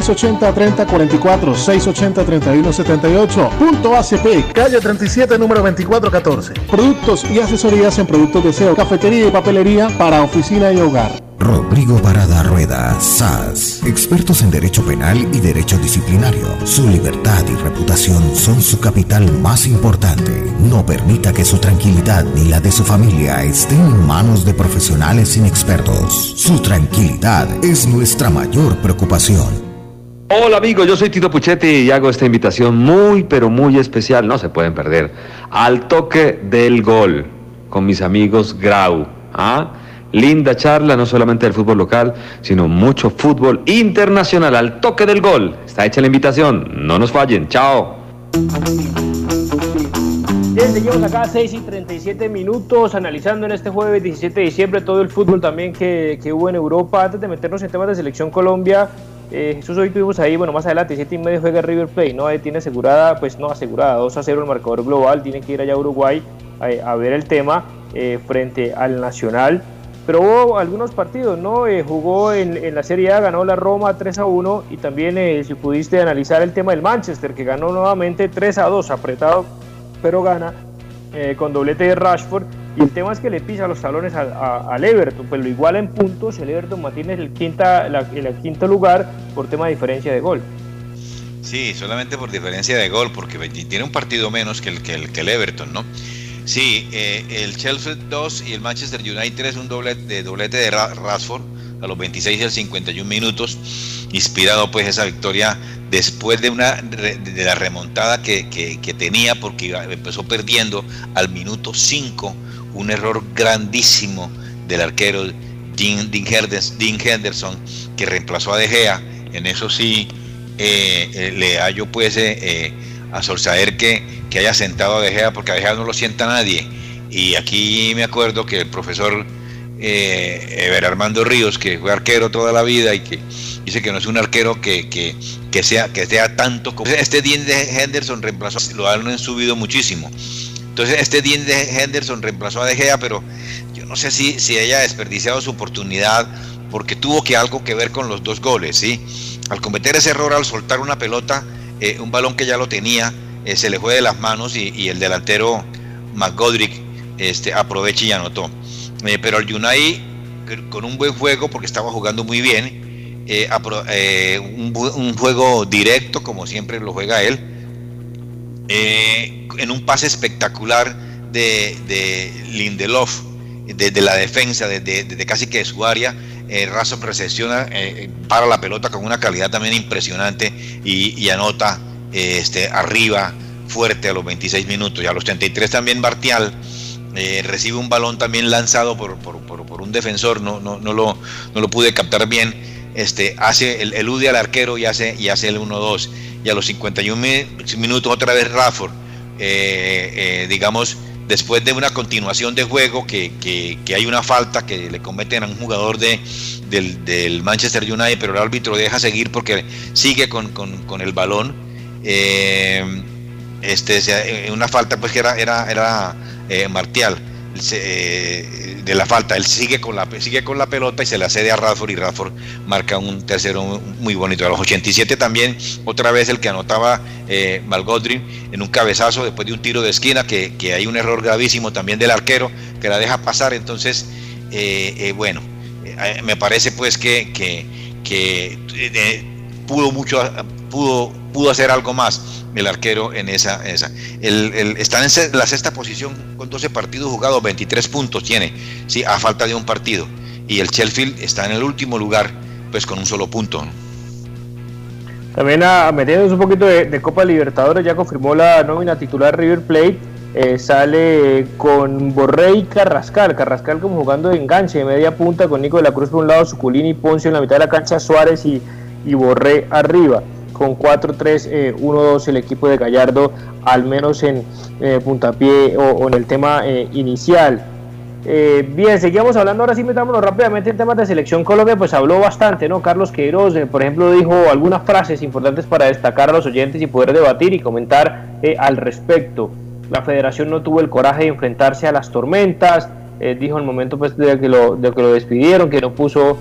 680-3044, 680-3178. Punto ACP, calle 37, número 2414. Productos y asesorías en productos de SEO, cafetería y papelería para oficina y hogar. Rodrigo Parada Rueda, SAS, expertos en derecho penal y derecho disciplinario. Su libertad y reputación son su capital más importante. No permita que su tranquilidad ni la de su familia estén en manos de profesionales inexpertos. Su tranquilidad es nuestra mayor preocupación. Hola amigos, yo soy Tito Puchetti y hago esta invitación muy pero muy especial, no se pueden perder, al toque del gol con mis amigos Grau. ¿ah? Linda charla, no solamente del fútbol local, sino mucho fútbol internacional al toque del gol. Está hecha la invitación, no nos fallen, chao. Bien, seguimos acá 6 y 37 minutos analizando en este jueves 17 de diciembre todo el fútbol también que, que hubo en Europa. Antes de meternos en temas de selección Colombia, eh, Jesús, hoy tuvimos ahí, bueno, más adelante, 7 y medio juega River Plate, ¿no? Tiene asegurada, pues no asegurada, 2 a 0 el marcador global, tiene que ir allá a Uruguay a, a ver el tema eh, frente al Nacional. Pero hubo algunos partidos, ¿no? Eh, jugó en, en, la Serie A, ganó la Roma 3 a 1 y también eh, si pudiste analizar el tema del Manchester, que ganó nuevamente 3 a 2, apretado, pero gana eh, con doblete de Rashford. El tema es que le pisa los talones al, al Everton, pues lo iguala en puntos, el Everton mantiene el, quinta, el quinto lugar por tema de diferencia de gol. Sí, solamente por diferencia de gol, porque tiene un partido menos que el, que el, Everton, ¿no? Sí, eh, el Chelsea 2 y el Manchester United es un doblete de, doblete de Rashford a los 26 y el 51 minutos, inspirado pues esa victoria después de una de la remontada que, que, que tenía porque empezó perdiendo al minuto 5, un error grandísimo del arquero Dean, Henderson, que reemplazó a De Gea, en eso sí eh, eh, le hallo pues eh, a Solsaer que, que haya sentado a De Gea, porque a De Gea no lo sienta nadie. Y aquí me acuerdo que el profesor eh, Eber Armando Ríos, que fue arquero toda la vida y que dice que no es un arquero que, que, que sea, que sea tanto como este Dean de Henderson reemplazó, lo han subido muchísimo. Entonces este Dean de Henderson reemplazó a De Gea, pero yo no sé si, si haya desperdiciado su oportunidad porque tuvo que algo que ver con los dos goles, ¿sí? Al cometer ese error, al soltar una pelota, eh, un balón que ya lo tenía, eh, se le fue de las manos y, el delantero McGodrick este, aprovecha y anotó. Eh, pero el United con un buen juego porque estaba jugando muy bien, un, un, juego directo como siempre lo juega él, en un pase espectacular de, de Lindelof desde de la defensa, desde de, casi que de su área, eh, Razo recesiona, eh, para la pelota con una calidad también impresionante y, anota eh, este, arriba fuerte a los 26 minutos. Y a los 33 también Bartial eh, recibe un balón también lanzado por, por, por, un defensor, no, no, no, lo, no, lo, pude captar bien, este, hace el, elude al arquero y hace, y hace el 1-2 y a los 51 minutos otra vez Rafford, eh, digamos, después de una continuación de juego que, que, hay una falta que le cometen a un jugador de, del, Manchester United, pero el árbitro deja seguir porque sigue con, con, con el balón. Eh, este, una falta pues que era, era, era eh, Martial eh, de la falta, él sigue con la sigue con la pelota y se la cede a Radford y Radford marca un tercero muy bonito. A los 87 también, otra vez el que anotaba eh, Malgodrin en un cabezazo después de un tiro de esquina, que, que, hay un error gravísimo también del arquero que la deja pasar. Entonces, eh, eh, bueno, me parece pues que, que pudo mucho, pudo, pudo hacer algo más el arquero en esa. esa. El, el, está en la sexta posición con 12 partidos jugados, 23 puntos tiene, sí, a falta de un partido. Y el Sheffield está en el último lugar, pues con un solo punto. También a, metiéndonos un poquito de, Copa Libertadores, ya confirmó la nómina titular River Plate. Eh, sale con Borré y Carrascal, Carrascal como jugando de enganche de media punta con Nico de la Cruz por un lado, Suculini y Poncio en la mitad de la cancha, Suárez y y Borré arriba con 4-3-1-2 el equipo de Gallardo, al menos en puntapié o, en el tema inicial. Eh, bien, seguimos hablando, ahora sí metámonos rápidamente en temas de selección Colombia, pues habló bastante, ¿no? Carlos Queiroz, eh, por ejemplo, dijo algunas frases importantes para destacar a los oyentes y poder debatir y comentar eh, al respecto. La federación no tuvo el coraje de enfrentarse a las tormentas, dijo en el momento pues, de, que lo, de que lo despidieron, que no puso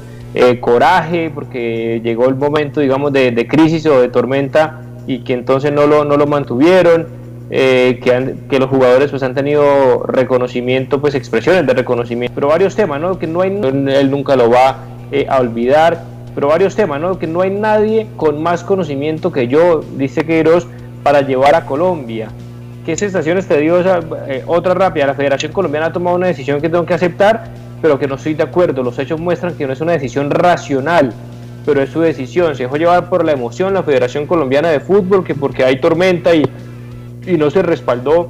coraje porque llegó el momento, digamos, de, crisis o de tormenta y que entonces no lo, no lo mantuvieron. Eh, que, que, los jugadores pues han tenido reconocimiento, pues expresiones de reconocimiento, pero varios temas, ¿no? Que no hay, él nunca lo va eh, a olvidar, pero varios temas, ¿no? Que no hay nadie con más conocimiento que yo, dice Queiroz, para llevar a Colombia. ¿Qué sensaciones te dio esa, eh, otra rápida? La Federación Colombiana ha tomado una decisión que tengo que aceptar, pero que no estoy de acuerdo. Los hechos muestran que no es una decisión racional, pero es su decisión. Se dejó llevar por la emoción la Federación Colombiana de Fútbol, que porque hay tormenta y y no se respaldó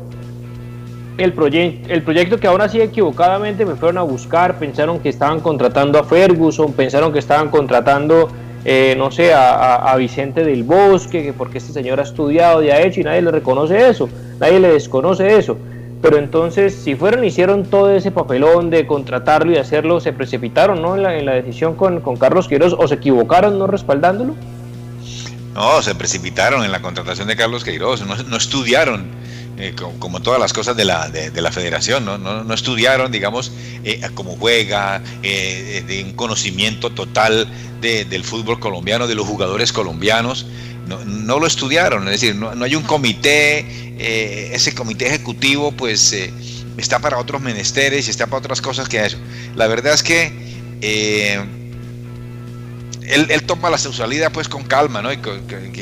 el, proyecto el proyecto que aún así equivocadamente me fueron a buscar, pensaron que estaban contratando a Ferguson, pensaron que estaban contratando, eh, no sé, a, Vicente del Bosque, que porque este señor ha estudiado y ha hecho y nadie le reconoce eso, nadie le desconoce eso. Pero entonces, si fueron, hicieron todo ese papelón de contratarlo y hacerlo, se precipitaron ¿no? en, la, decisión con, Carlos Quiroz o se equivocaron no respaldándolo. No, se precipitaron en la contratación de Carlos Queiroz, no, estudiaron eh, como, todas las cosas de la, de, la federación, no, no, estudiaron, digamos, eh, cómo juega, eh, de un conocimiento total del fútbol colombiano, de los jugadores colombianos. No, lo estudiaron, es decir, no, hay un comité, ese comité ejecutivo pues está para otros menesteres y está para otras cosas que eso. La verdad es que él, toma la sexualidad pues con calma, ¿no? Y,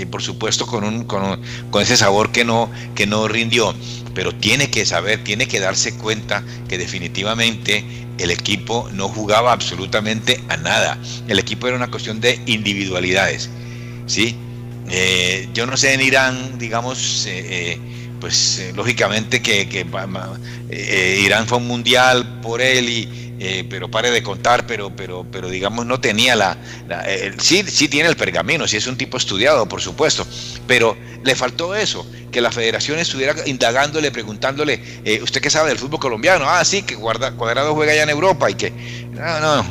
por supuesto con, un, con, ese sabor que no, que no rindió. Pero tiene que saber, tiene que darse cuenta que definitivamente el equipo no jugaba absolutamente a nada. El equipo era una cuestión de individualidades, ¿sí? Eh, yo no sé en Irán, digamos, eh, eh, pues lógicamente que, que Irán fue un mundial por él y eh, pero pare de contar, pero, pero, pero digamos no tenía la, sí, sí tiene el pergamino, sí es un tipo estudiado, por supuesto, pero le faltó eso, que la federación estuviera indagándole, preguntándole, eh, ¿usted qué sabe del fútbol colombiano? Ah, sí, que Cuadrado juega allá en Europa y que, no, no,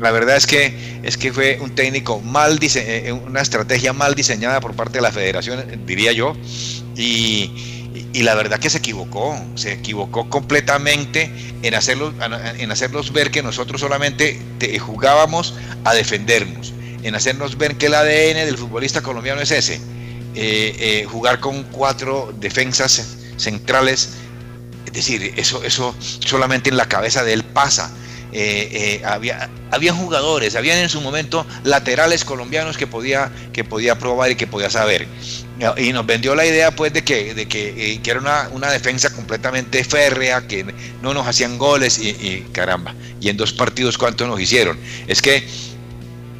la verdad es que, es que fue un técnico mal eh, una estrategia mal diseñada por parte de la federación, diría yo, y y la verdad que se equivocó, se equivocó completamente en hacerlos, en hacerlos ver que nosotros solamente jugábamos a defendernos, en hacernos ver que el ADN del futbolista colombiano es ese, eh, eh, jugar con cuatro defensas centrales, es decir, eso, eso solamente en la cabeza de él pasa. Eh, había, habían jugadores, habían en su momento laterales colombianos que podía, que podía probar y que podía saber. Y nos vendió la idea pues de que, de que, eh, era una, una, defensa completamente férrea, que no nos hacían goles y, caramba. Y en dos partidos cuánto nos hicieron. Es que,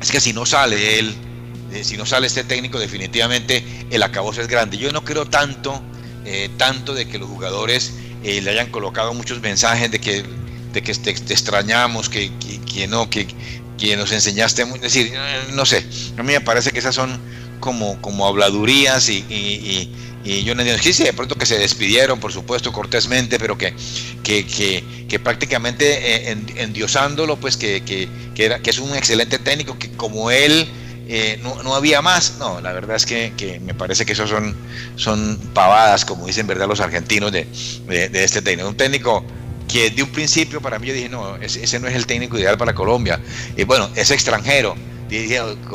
es que si no sale él, eh, si no sale este técnico, definitivamente el acabose es grande. Yo no creo tanto, eh, tanto de que los jugadores le hayan colocado muchos mensajes de que, de que te, extrañamos, que, que, no, que, que nos enseñaste, es decir, no sé, a mí me parece que esas son como, como habladurías y, y, y, yo no entiendo, sí, de pronto que se despidieron, por supuesto, cortésmente, pero que, que, que, prácticamente eh, endiosándolo, pues que, que, era, que es un excelente técnico, que como él eh, no, no, había más. No, la verdad es que, que, me parece que eso son, son pavadas, como dicen verdad los argentinos de, de, este técnico. Un técnico que de un principio para mí yo dije, no, ese, no es el técnico ideal para Colombia. Y bueno, es extranjero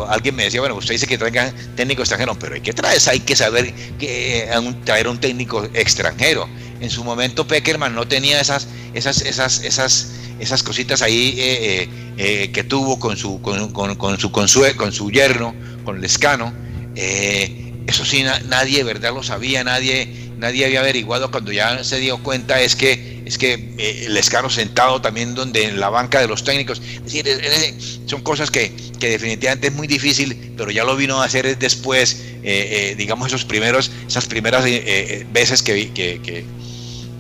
alguien me decía, bueno, usted dice que traigan técnico extranjero, pero hay que traer, hay que saber que eh, traer un técnico extranjero. En su momento Peckerman no tenía esas, esas, esas, esas, esas cositas ahí eh, eh, que tuvo con su, con, con, su, con, su, con su yerno, con Lescano. Eso sí, nadie, ¿verdad? Lo sabía, nadie, nadie había averiguado cuando ya se dio cuenta es que es que eh, el escano sentado también donde en la banca de los técnicos. Es decir, son cosas que, definitivamente es muy difícil, pero ya lo vino a hacer después, eh, eh, digamos, esos primeros, esas primeras veces que, que, que,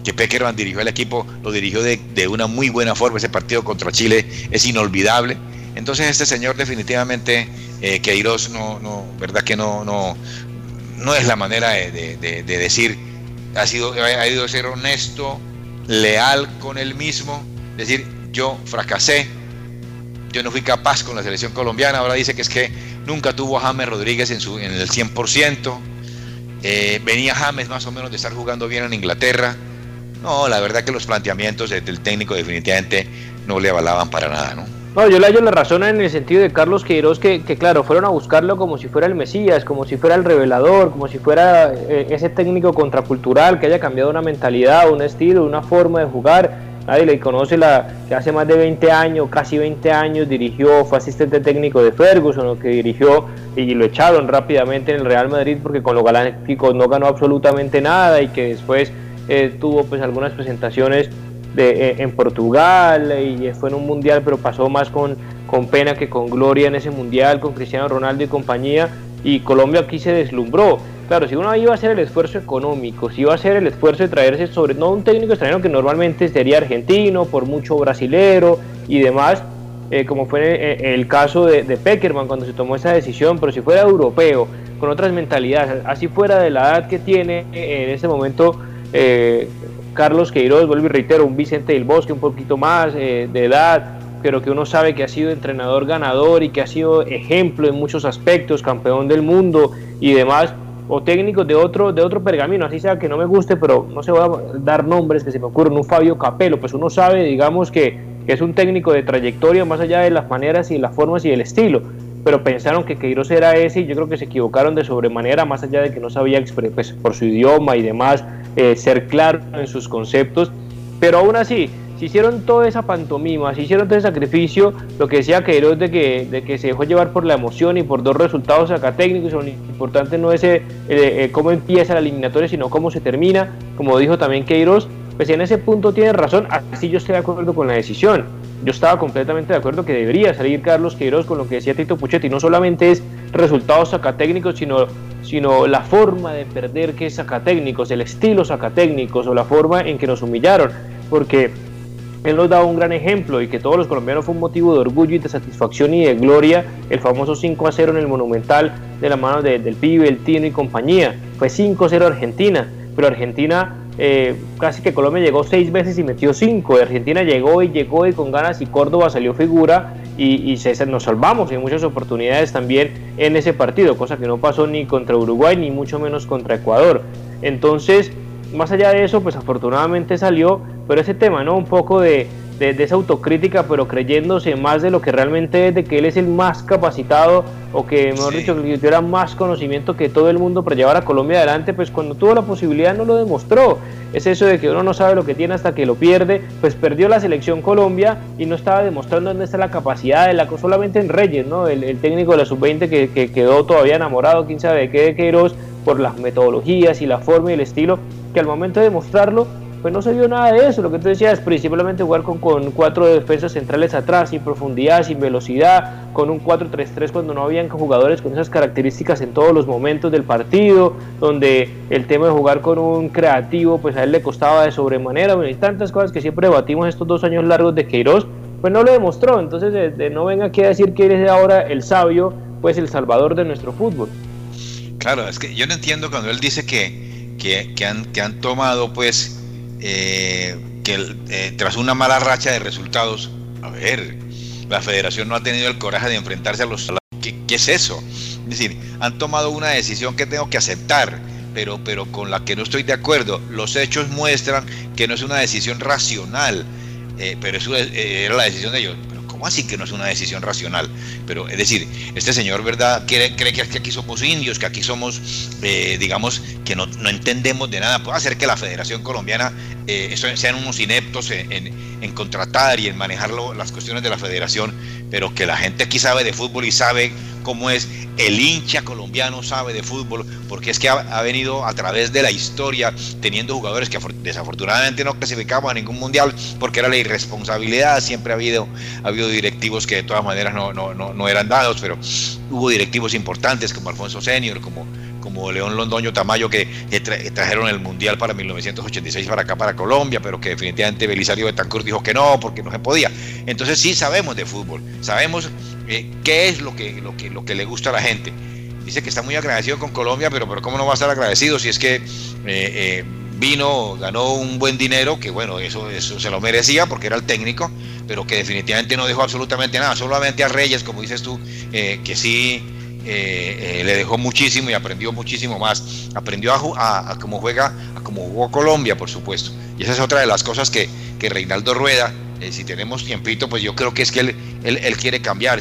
que Peckerman dirigió el equipo, lo dirigió de, de, una muy buena forma. Ese partido contra Chile es inolvidable. Entonces este señor definitivamente, eh, Queiroz, no, no, verdad que no, no, no es la manera de, decir, ha sido, ha ido a ser honesto, leal con él mismo, decir, yo fracasé, yo no fui capaz con la selección colombiana, ahora dice que es que nunca tuvo a James Rodríguez en, su, en el 100%, eh, venía James más o menos de estar jugando bien en Inglaterra, no, la verdad que los planteamientos del técnico definitivamente no le avalaban para nada, ¿no? No, yo le hallo la razón en el sentido de Carlos Queiroz que, que, claro, fueron a buscarlo como si fuera el Mesías, como si fuera el revelador, como si fuera eh, ese técnico contracultural que haya cambiado una mentalidad, un estilo, una forma de jugar. Nadie le conoce la que hace más de 20 años, casi 20 años dirigió, fue asistente técnico de Ferguson, lo que dirigió y lo echaron rápidamente en el Real Madrid porque con los galácticos no ganó absolutamente nada y que después eh, tuvo pues algunas presentaciones de, eh, en Portugal y fue en un mundial pero pasó más con, con pena que con gloria en ese mundial con Cristiano Ronaldo y compañía y Colombia aquí se deslumbró. Claro, si uno iba a hacer el esfuerzo económico, si iba a hacer el esfuerzo de traerse sobre, no un técnico extranjero que normalmente sería argentino, por mucho brasilero y demás, eh, como fue el, caso de, Peckerman cuando se tomó esa decisión, pero si fuera europeo, con otras mentalidades, así fuera de la edad que tiene eh, en ese momento eh, Carlos Queiroz, vuelvo y reitero, un Vicente del Bosque un poquito más de edad, pero que uno sabe que ha sido entrenador ganador y que ha sido ejemplo en muchos aspectos, campeón del mundo y demás, o técnicos de otro, de otro pergamino, así sea que no me guste, pero no se va a dar nombres que se me ocurren, un Fabio Capello, pues uno sabe, digamos, que, es un técnico de trayectoria más allá de las maneras y las formas y el estilo, pero pensaron que Queiroz era ese y yo creo que se equivocaron de sobremanera, más allá de que no sabía pues, por su idioma y demás, eh, ser claro en sus conceptos, pero aún así, si hicieron toda esa pantomima, si hicieron todo ese sacrificio, lo que decía Queiroz de que, de que se dejó llevar por la emoción y por dos resultados acá técnicos, lo importante no es eh, eh, cómo empieza la eliminatoria, sino cómo se termina, como dijo también Queiroz, pues en ese punto tiene razón, así yo estoy de acuerdo con la decisión. Yo estaba completamente de acuerdo que debería salir Carlos Queiroz con lo que decía Tito Puchetti, no solamente es resultados sacatécnicos, sino, sino la forma de perder que es sacatécnicos, el estilo sacatécnicos o la forma en que nos humillaron, porque él nos da un gran ejemplo y que todos los colombianos fue un motivo de orgullo y de satisfacción y de gloria el famoso 5 a 0 en el Monumental de la mano del pibe, el Tino y compañía. Fue 5 a 0 Argentina, pero Argentina eh, casi que Colombia llegó seis veces y metió cinco. Argentina llegó y llegó y con ganas y Córdoba salió figura y, y se, nos salvamos en muchas oportunidades también en ese partido, cosa que no pasó ni contra Uruguay ni mucho menos contra Ecuador. Entonces, más allá de eso, pues afortunadamente salió, pero ese tema, ¿no? Un poco de, de, esa autocrítica, pero creyéndose más de lo que realmente es, de que él es el más capacitado, o que, mejor dicho, que tuviera más conocimiento que todo el mundo para llevar a Colombia adelante, pues cuando tuvo la posibilidad no lo demostró. Es eso de que uno no sabe lo que tiene hasta que lo pierde, pues perdió la selección Colombia y no estaba demostrando dónde está la capacidad, de la, solamente en Reyes, ¿no? El, técnico de la sub-20 que, que, quedó todavía enamorado, quién sabe de qué, de Queiroz, por las metodologías y la forma y el estilo, que al momento de demostrarlo, pues no se vio nada de eso. Lo que tú decías, principalmente jugar con, con cuatro defensas centrales atrás, sin profundidad, sin velocidad, con un 4-3-3 cuando no habían jugadores con esas características en todos los momentos del partido, donde el tema de jugar con un creativo, pues a él le costaba de sobremanera, bueno, y tantas cosas que siempre debatimos estos dos años largos de Queiroz, pues no lo demostró. Entonces, de, no venga aquí a decir que él es ahora el sabio, pues el salvador de nuestro fútbol. Claro, es que yo no entiendo cuando él dice que, que, han, que han tomado, pues, eh, que eh, tras una mala racha de resultados, a ver, la federación no ha tenido el coraje de enfrentarse a los... ¿Qué, qué es eso? Es decir, han tomado una decisión que tengo que aceptar, pero, pero con la que no estoy de acuerdo. Los hechos muestran que no es una decisión racional, eh, pero eso era la decisión de ellos. ¿Cómo así que no es una decisión racional? Pero es decir, este señor, ¿verdad? Cree, cree que aquí somos indios, que aquí somos, eh, digamos, que no, entendemos de nada. Puede ser que la Federación Colombiana eh, sean unos ineptos en, contratar y en manejar las cuestiones de la federación, pero que la gente aquí sabe de fútbol y sabe cómo es el hincha colombiano sabe de fútbol, porque es que ha, venido a través de la historia teniendo jugadores que desafortunadamente no clasificamos a ningún mundial porque era la irresponsabilidad, siempre ha habido, ha habido directivos que de todas maneras no, no, no, no eran dados, pero hubo directivos importantes como Alfonso Senior, como como León Londoño Tamayo, que trajeron el Mundial para 1986 para acá, para Colombia, pero que definitivamente Belisario Betancourt dijo que no, porque no se podía. Entonces sí sabemos de fútbol, sabemos eh, qué es lo que, lo, que, lo que le gusta a la gente. Dice que está muy agradecido con Colombia, pero, pero ¿cómo no va a estar agradecido si es que... Eh, vino, ganó un buen dinero, que bueno, eso, eso se lo merecía porque era el técnico, pero que definitivamente no dejó absolutamente nada, solamente a Reyes, como dices tú, que sí eh, eh, le dejó muchísimo y aprendió muchísimo más. Aprendió a, a, cómo juega, a cómo jugó Colombia, por supuesto. Y esa es otra de las cosas que, que Reinaldo Rueda, eh, si tenemos tiempito, pues yo creo que es que él, él, quiere cambiar.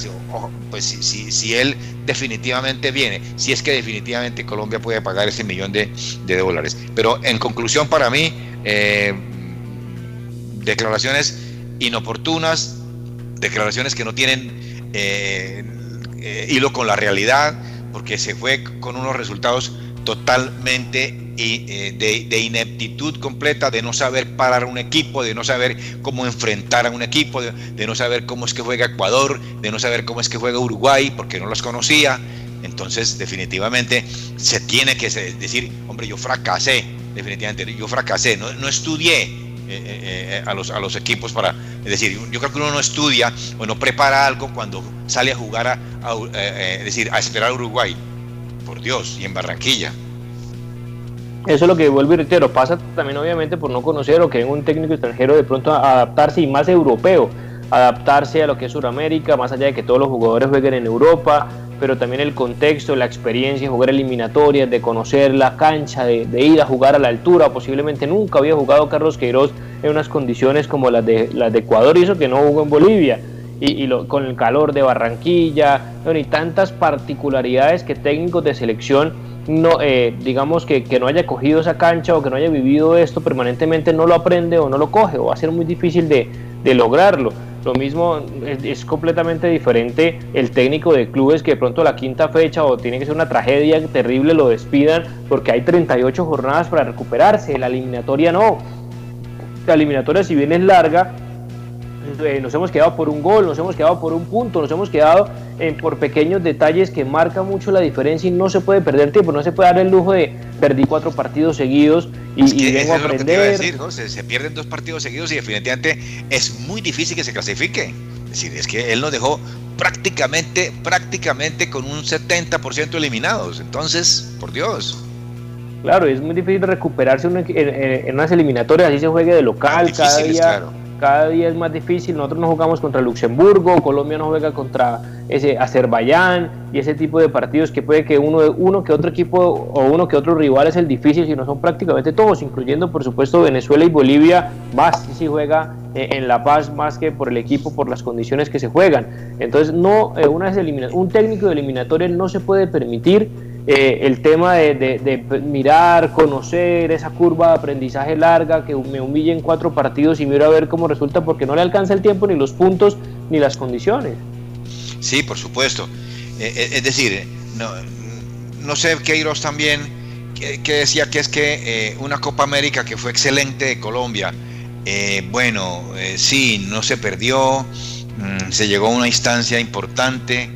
pues si, si, él definitivamente viene, si es que definitivamente Colombia puede pagar ese millón de, de dólares. Pero en conclusión, para mí, declaraciones inoportunas, declaraciones que no tienen eh, hilo con la realidad, porque se fue con unos resultados totalmente eh, de, ineptitud completa, de no saber parar un equipo, de no saber cómo enfrentar a un equipo, de, no saber cómo es que juega Ecuador, de no saber cómo es que juega Uruguay, porque no los conocía. Entonces, definitivamente, se tiene que decir, hombre, yo fracasé, definitivamente, yo fracasé, no, no estudié, eh, eh, a, los, a los equipos para... Es decir, yo creo que uno no estudia o no prepara algo cuando sale a jugar a, eh, decir, a esperar a Uruguay. Por Dios, y en Barranquilla. Eso es lo que vuelvo y reitero, pasa también obviamente por no conocer o que en un técnico extranjero de pronto adaptarse y más europeo, adaptarse a lo que es Sudamérica, más allá de que todos los jugadores jueguen en Europa, pero también el contexto, la experiencia, jugar eliminatorias, de conocer la cancha, de, ir a jugar a la altura. Posiblemente nunca había jugado Carlos Queiroz en unas condiciones como las de, las de Ecuador y eso que no jugó en Bolivia. Y, con el calor de Barranquilla, y tantas particularidades que técnicos de selección no, eh, digamos que, que, no haya cogido esa cancha o que no haya vivido esto permanentemente no lo aprende o no lo coge o va a ser muy difícil de, de lograrlo. Lo mismo es, completamente diferente el técnico de clubes que de pronto la quinta fecha o tiene que ser una tragedia terrible lo despidan porque hay 38 jornadas para recuperarse. La eliminatoria no. La eliminatoria si bien es larga, eh, nos hemos quedado por un gol, nos hemos quedado por un punto, nos hemos quedado eh, por pequeños detalles que marcan mucho la diferencia y no se puede perder tiempo, no se puede dar el lujo de perdí cuatro partidos seguidos y, vengo a aprender. se, pierden dos partidos seguidos y definitivamente es muy difícil que se clasifique. Es decir, es que él nos dejó prácticamente, prácticamente con un 70% eliminados. Entonces, por Dios. Claro, es muy difícil recuperarse en, unas eliminatorias, así se juegue de local cada día cada día es más difícil. Nosotros no jugamos contra Luxemburgo, Colombia no juega contra ese Azerbaiyán y ese tipo de partidos que puede que uno, uno que otro equipo o uno que otro rival es el difícil, sino son prácticamente todos, incluyendo por supuesto Venezuela y Bolivia. Más si juega eh, en La Paz más que por el equipo, por las condiciones que se juegan. Entonces, no, eh, una un técnico de eliminatoria no se puede permitir eh, el tema de, mirar, conocer esa curva de aprendizaje larga, que me humille en cuatro partidos y miro a ver cómo resulta, porque no le alcanza el tiempo, ni los puntos, ni las condiciones. Sí, por supuesto. Eh, eh, es decir, no, no sé, Queiroz también, que, decía que es que una Copa América que fue excelente de Colombia, bueno, sí, no se perdió, mm, se llegó a una instancia importante,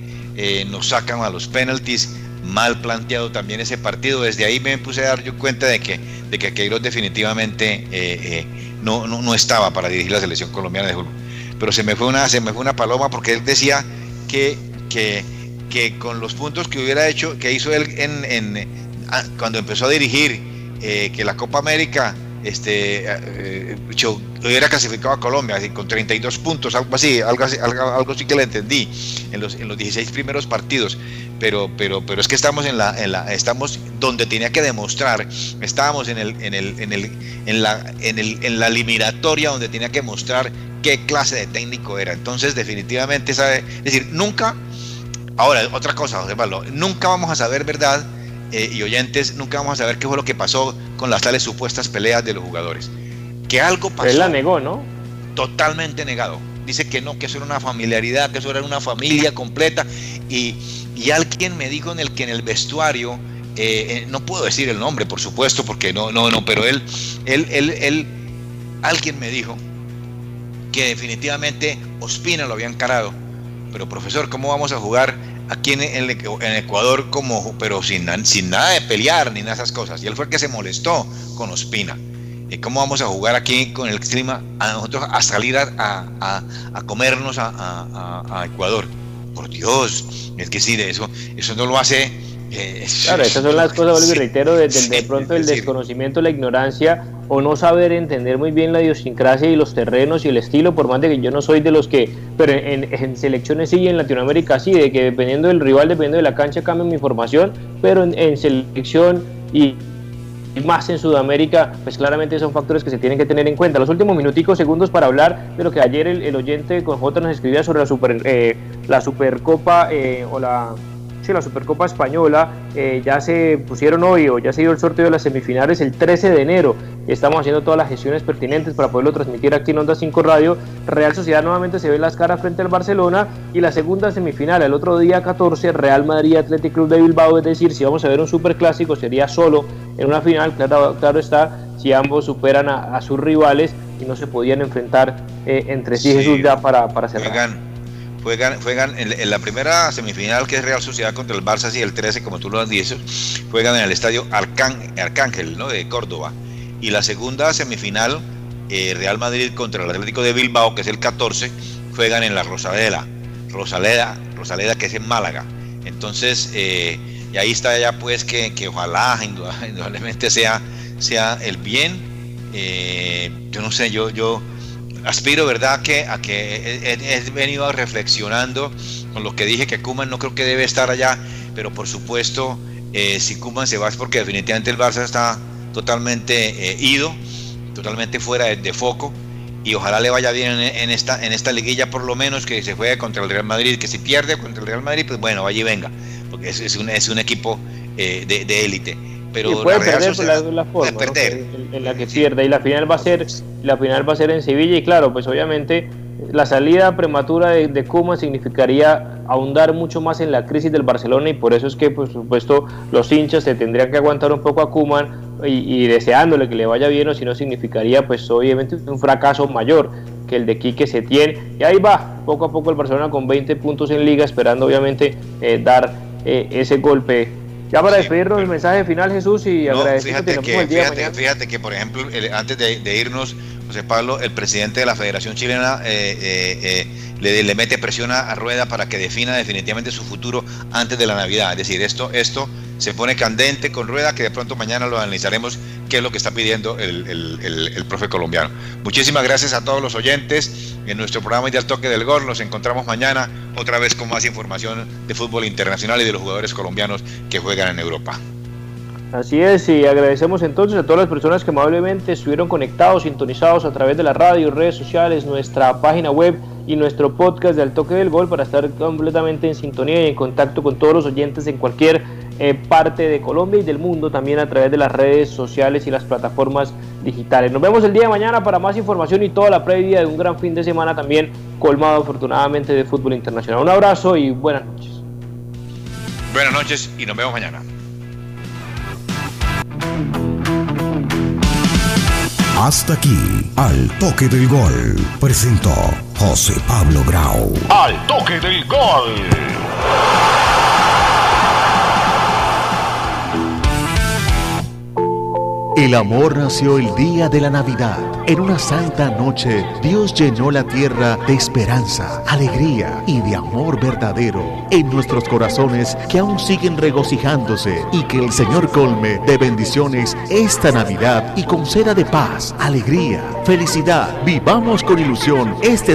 nos sacan a los penalties mal planteado también ese partido. Desde ahí me puse a dar yo cuenta de que, de que Queiroz definitivamente eh, eh, no, no, estaba para dirigir la selección colombiana de fútbol. Pero se me fue una, se me fue una paloma porque él decía que, que, que con los puntos que hubiera hecho, que hizo él en, en ah, cuando empezó a dirigir, eh, que la Copa América este, eh, hubiera clasificado a Colombia con 32 puntos, algo así, algo así, algo, sí que le entendí en los, en los 16 primeros partidos, pero, pero, pero es que estamos en la, en la, estamos donde tenía que demostrar, estábamos en el, en el, en el, en la, en el, en la eliminatoria donde tenía que mostrar qué clase de técnico era. Entonces, definitivamente, sabe, es decir, nunca, ahora, otra cosa, José Pablo, nunca vamos a saber verdad eh, y oyentes, nunca vamos a saber qué fue lo que pasó con las tales supuestas peleas de los jugadores. Que algo pasó. Él la negó, ¿no? Totalmente negado. Dice que no, que eso era una familiaridad, que eso era una familia completa. Y, y alguien me dijo en el que en el vestuario, eh, eh, no puedo decir el nombre, por supuesto, porque no, no, no, pero él, él, él, él, alguien me dijo que definitivamente Ospina lo había encarado. Pero profesor, ¿cómo vamos a jugar aquí en, Ecuador como, pero sin, sin nada de pelear ni nada de esas cosas. Y él fue el que se molestó con Ospina. ¿Y cómo vamos a jugar aquí con el clima a nosotros a salir a, comernos a, Ecuador? Por Dios, es que sí, de eso, eso no lo hace eh, claro, esas son las cosas, vuelvo y reitero, de, de, pronto el desconocimiento, la ignorancia o no saber entender muy bien la idiosincrasia y los terrenos y el estilo, por más de que yo no soy de los que, pero en, selecciones sí y en Latinoamérica sí, de que dependiendo del rival, dependiendo de la cancha cambia mi formación, pero en, selección y más en Sudamérica, pues claramente son factores que se tienen que tener en cuenta. Los últimos minuticos, segundos para hablar de lo que ayer el, oyente con J nos escribía sobre la, super, eh, la Supercopa eh, o la Sí, la Supercopa Española eh, ya se pusieron hoy o ya se dio el sorteo de las semifinales el 13 de enero. Estamos haciendo todas las gestiones pertinentes para poderlo transmitir aquí en Onda 5 Radio. Real Sociedad nuevamente se ve las caras frente al Barcelona y la segunda semifinal el otro día 14 Real Madrid Athletic Club de Bilbao. Es decir, si vamos a ver un superclásico sería solo en una final, claro, claro está, si ambos superan a, sus rivales y no se podían enfrentar eh, entre sí, Jesús ya para, para cerrar juegan, en, la primera semifinal que es Real Sociedad contra el Barça, y el 13, como tú lo has dicho, juegan en el estadio Arcángel ¿no? de Córdoba. Y la segunda semifinal, eh, Real Madrid contra el Atlético de Bilbao, que es el 14, juegan en la Rosaleda, Rosaleda, Rosaleda que es en Málaga. Entonces, eh, y ahí está ya pues que, ojalá, indudablemente sea, sea el bien. Eh, yo no sé, yo, yo aspiro, ¿verdad?, que, a que he, venido reflexionando con lo que dije, que Kuman no creo que debe estar allá, pero por supuesto, eh, si Kuman se va es porque definitivamente el Barça está totalmente eh, ido, totalmente fuera de, foco, y ojalá le vaya bien en, esta, en esta liguilla por lo menos, que se juegue contra el Real Madrid, que si pierde contra el Real Madrid, pues bueno, y venga, porque es, es, un, es un equipo eh, de élite pero puede perder la forma en, la que pierde. Y la final va a ser la final va a ser en Sevilla. Y claro pues obviamente la salida prematura de, de significaría ahondar mucho más en la crisis del Barcelona. Y por eso es que por supuesto los hinchas se tendrían que aguantar un poco a Kuman y, deseándole que le vaya bien o si no significaría pues obviamente un fracaso mayor que el de Quique Setién. Y ahí va poco a poco el Barcelona con 20 puntos en liga esperando obviamente eh, dar eh, ese golpe ya para despedirnos, el mensaje final, Jesús, y no, fíjate que, fíjate, que, por ejemplo, antes de, irnos, José Pablo, el presidente de la Federación Chilena eh, eh, eh, le, le, mete presión a, Rueda para que defina definitivamente su futuro antes de la Navidad. Es decir, esto, esto se pone candente con Rueda, que de pronto mañana lo analizaremos qué es lo que está pidiendo el, el, profe colombiano. Muchísimas gracias a todos los oyentes en nuestro programa Ideal Toque del Gol. Nos encontramos mañana otra vez con más información de fútbol internacional y de los jugadores colombianos que juegan en Europa. Así es, y agradecemos entonces a todas las personas que amablemente estuvieron conectados, sintonizados a través de la radio, redes sociales, nuestra página web y nuestro podcast de Al Toque del Gol para estar completamente en sintonía y en contacto con todos los oyentes en cualquier eh, parte de Colombia y del mundo, también a través de las redes sociales y las plataformas digitales. Nos vemos el día de mañana para más información y toda la previa de un gran fin de semana también colmado afortunadamente de fútbol internacional. Un abrazo y buenas noches. Buenas noches y nos vemos mañana. Hasta aquí, al toque del gol, presentó José Pablo Grau. Al toque del gol. El amor nació el día de la Navidad. En una santa noche, Dios llenó la tierra de esperanza, alegría y de amor verdadero en nuestros corazones que aún siguen regocijándose y que el Señor colme de bendiciones esta Navidad y conceda de paz, alegría, felicidad. Vivamos con ilusión este